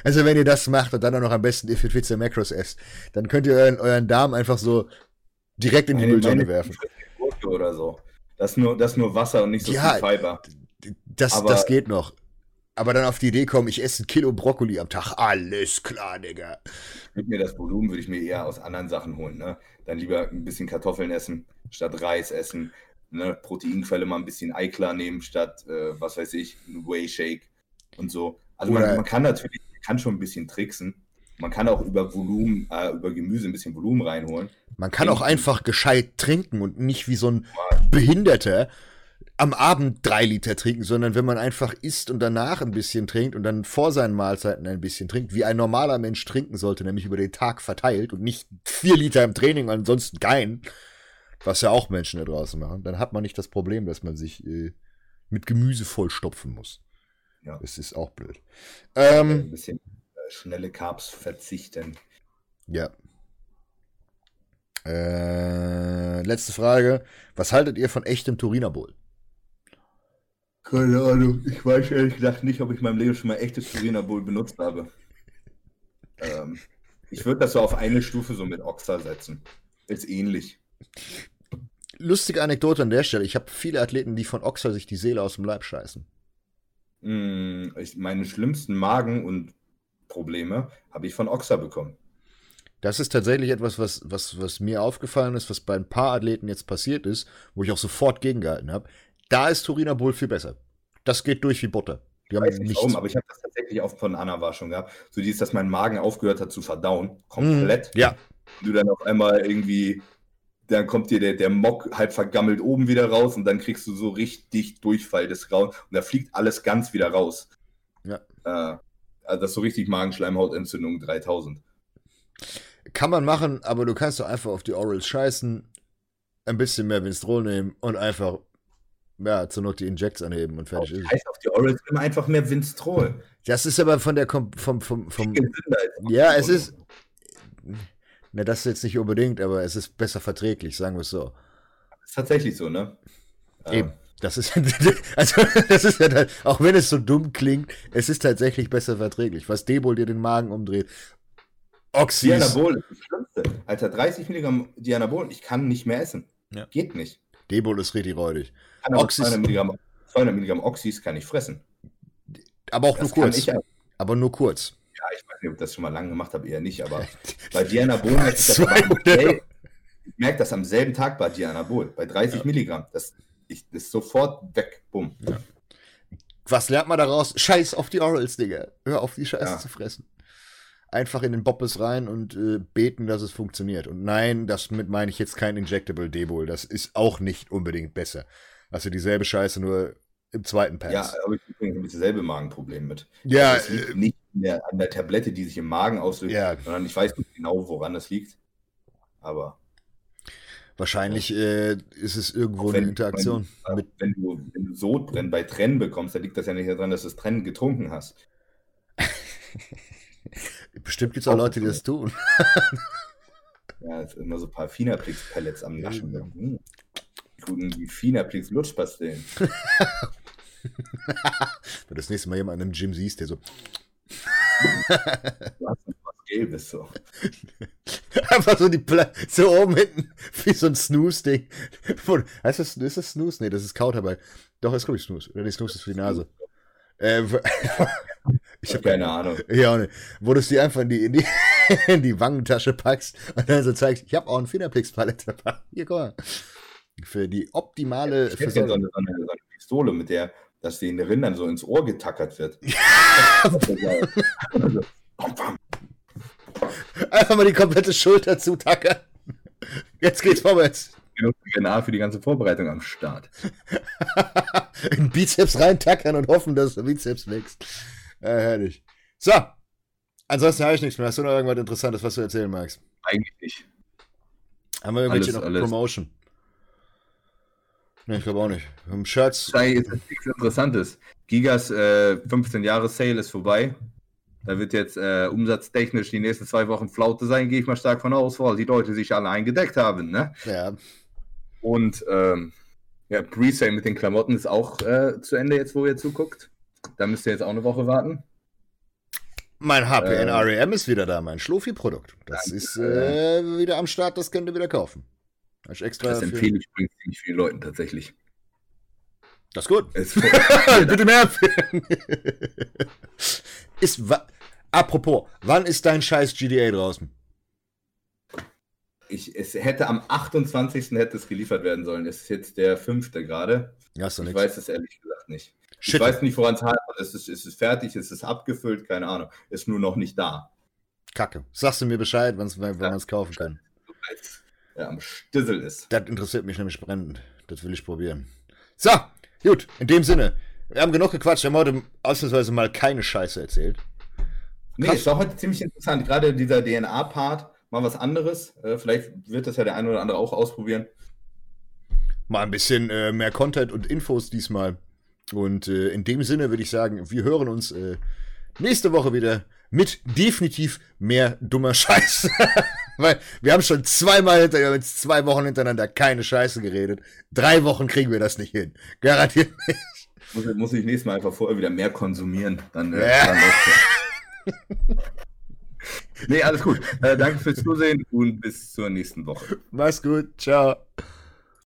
also wenn ihr das macht und dann auch noch am besten If It Fits Macros esst, dann könnt ihr euren, euren Darm einfach so direkt in die Mülltonne werfen. Oder so. Das ist, nur, das ist nur Wasser und nicht so ja, viel Fiber. Das, Aber das geht noch. Aber dann auf die Idee kommen, ich esse ein Kilo Brokkoli am Tag. Alles klar, Digga. Mit mir das Volumen würde ich mir eher aus anderen Sachen holen. Ne? Dann lieber ein bisschen Kartoffeln essen, statt Reis essen. Ne? Proteinquelle mal ein bisschen Eiklar nehmen, statt, äh, was weiß ich, ein Whey Shake und so. Also man, man, kann natürlich, kann schon ein bisschen tricksen. Man kann auch über Volumen, äh, über Gemüse ein bisschen Volumen reinholen. Man kann auch einfach gescheit trinken und nicht wie so ein Behinderter am Abend drei Liter trinken, sondern wenn man einfach isst und danach ein bisschen trinkt und dann vor seinen Mahlzeiten ein bisschen trinkt, wie ein normaler Mensch trinken sollte, nämlich über den Tag verteilt und nicht vier Liter im Training, ansonsten kein, was ja auch Menschen da draußen machen, dann hat man nicht das Problem, dass man sich äh, mit Gemüse vollstopfen muss. Ja. Das ist auch blöd. Ähm, ein bisschen äh, schnelle Carbs verzichten. Ja. Äh, letzte Frage. Was haltet ihr von echtem Turiner Bull? Keine Ahnung. Ich weiß ehrlich gesagt nicht, ob ich in meinem Leben schon mal echtes Turiner Bull benutzt habe. Ähm, ich würde das so auf eine Stufe so mit Oxa setzen. Ist ähnlich. Lustige Anekdote an der Stelle. Ich habe viele Athleten, die von Oxa sich die Seele aus dem Leib scheißen. Hm, ich, meine schlimmsten Magen- und Probleme habe ich von Oxa bekommen. Das ist tatsächlich etwas, was, was, was mir aufgefallen ist, was bei ein paar Athleten jetzt passiert ist, wo ich auch sofort gegengehalten habe. Da ist Turiner Bull viel besser. Das geht durch wie Butter. Die haben weiß nicht warum, aber ich habe das tatsächlich auch von Anna war schon gehabt. So dieses, dass mein Magen aufgehört hat zu verdauen. Komplett. Mm, ja. Du dann auf einmal irgendwie dann kommt dir der, der Mock halb vergammelt oben wieder raus und dann kriegst du so richtig Durchfall des Raum und da fliegt alles ganz wieder raus. Ja. Äh, also das ist so richtig Magenschleimhautentzündung 3000. Kann man machen, aber du kannst doch einfach auf die Orals scheißen, ein bisschen mehr Winstrol nehmen und einfach, ja, zur Not die Injects anheben und fertig ist. Heißt auf die Orals immer einfach mehr Winstrol. Das ist aber von der, vom, vom, vom, vom ja, es ist, na, das jetzt nicht unbedingt, aber es ist besser verträglich, sagen wir es so. Das ist tatsächlich so, ne? Eben. Das ist, also, das ist ja, auch wenn es so dumm klingt, es ist tatsächlich besser verträglich. Was Debol dir den Magen umdreht. Oxys. Dianabol ist das Schlimmste. Alter, 30 Milligramm Dianabol, ich kann nicht mehr essen. Ja. Geht nicht. Debol ist richtig räudig. Oxys. 200 Milligramm, 200 Milligramm Oxys kann ich fressen. Aber auch das nur kurz. aber nur kurz ich weiß nicht, ob ich das schon mal lange gemacht habe, eher nicht, aber bei Diana Bohl merke ich das ich merke das am selben Tag bei Diana Bohl, bei 30 ja. Milligramm. Das, ich, das ist sofort weg, bumm. Ja. Was lernt man daraus? Scheiß auf die Orals, Digga. Hör auf, die Scheiße ja. zu fressen. Einfach in den Boppes rein und äh, beten, dass es funktioniert. Und nein, damit meine ich jetzt kein Injectable Debol. Das ist auch nicht unbedingt besser. Also dieselbe Scheiße, nur im zweiten Pass. Ja, aber ich habe dasselbe Magenproblem mit. Ja. Also liegt äh, nicht der, an der Tablette, die sich im Magen auslöst, ja. sondern ich weiß nicht genau, woran das liegt. Aber. Wahrscheinlich äh, ist es irgendwo wenn, eine Interaktion. Wenn, mit wenn, du, wenn du Sodbrennen bei Trennen bekommst, dann liegt das ja nicht daran, dass du das Trennen getrunken hast. Bestimmt gibt es auch Leute, die das tun. ja, es sind immer so ein paar Finaplex-Pellets am Naschen. Ja. Hm. Guten Finaplex-Lutschpastillen. Wenn du das nächste Mal jemanden im Gym siehst, der so was Gelbes so. Einfach so die Pla so oben hinten, wie so ein Snooze-Ding. Heißt das, ist das Snooze? Nee, das ist Kautabak. Doch, ist glaube ich Snooze. Oder die Snooze ist für die Nase. Äh, ich habe keine Ahnung. Ja, ne. Wo du sie einfach in die, in die, in die Wangentasche packst und dann so zeigst, ich habe auch einen Fingerpix-Palette dabei. Hier, guck mal. Für die optimale ich Versorgung. So eine, so, eine, so eine Pistole, mit der dass den Rindern so ins Ohr getackert wird. Einfach mal die komplette Schulter zutackern. Jetzt geht's vorwärts. DNA für die ganze Vorbereitung am Start. In Bizeps reintackern und hoffen, dass der Bizeps wächst. Ja, herrlich. So. Ansonsten habe ich nichts mehr. Hast du noch irgendwas Interessantes, was du erzählen magst? Eigentlich nicht. Haben wir irgendwelche Alles, noch alles. Promotion? Ne, ich glaube auch nicht. Haben Shirts. Sei jetzt nichts Interessantes. Gigas äh, 15 Jahre Sale ist vorbei. Da wird jetzt äh, umsatztechnisch die nächsten zwei Wochen Flaute sein, gehe ich mal stark von aus, weil die Leute sich alle eingedeckt haben. Ne? Ja. Und ähm, ja, Presale mit den Klamotten ist auch äh, zu Ende jetzt, wo ihr zuguckt. Da müsst ihr jetzt auch eine Woche warten. Mein HPN Äh. REM ist wieder da, mein Schlofi-Produkt. Das Danke. ist äh, wieder am Start, das könnt ihr wieder kaufen. Ich extra Das empfehle ich übrigens ziemlich vielen Leuten tatsächlich. Das ist gut. Es Bitte mehr empfehlen. ist wa Apropos, wann ist dein scheiß GDA draußen? ich, es hätte am 28. hätte es geliefert werden sollen. Es ist jetzt der fünfte gerade. Ja, hast du Ich nichts. weiß es ehrlich gesagt nicht. Shit. Ich weiß nicht, woran es hapert. Es ist, es ist fertig, es ist abgefüllt, keine Ahnung. Ist nur noch nicht da. Kacke. Sagst du mir Bescheid, wann's- wenn Ja. man es kaufen kann? Am Stissel ist. Das interessiert mich nämlich brennend. Das will ich probieren. So, gut. In dem Sinne. Wir haben genug gequatscht. Wir haben heute ausnahmsweise mal keine Scheiße erzählt. Nee, Krass. es war heute ziemlich interessant. Gerade dieser DNA-Part, mal was anderes. Äh, vielleicht wird das ja der eine oder andere auch ausprobieren. Mal ein bisschen äh, mehr Content und Infos diesmal. Und äh, in dem Sinne würde ich sagen, wir hören uns nächste Woche wieder mit definitiv mehr dummer Scheiße. Weil wir haben schon zweimal hinter, jetzt zwei Wochen hintereinander keine Scheiße geredet. Drei Wochen kriegen wir das nicht hin. Garantiert nicht. Muss, muss ich nächstes Mal einfach vorher wieder mehr konsumieren. Dann, äh, Ja. dann. Nee, alles gut. Äh, danke fürs Zusehen und bis zur nächsten Woche. Mach's gut. Ciao.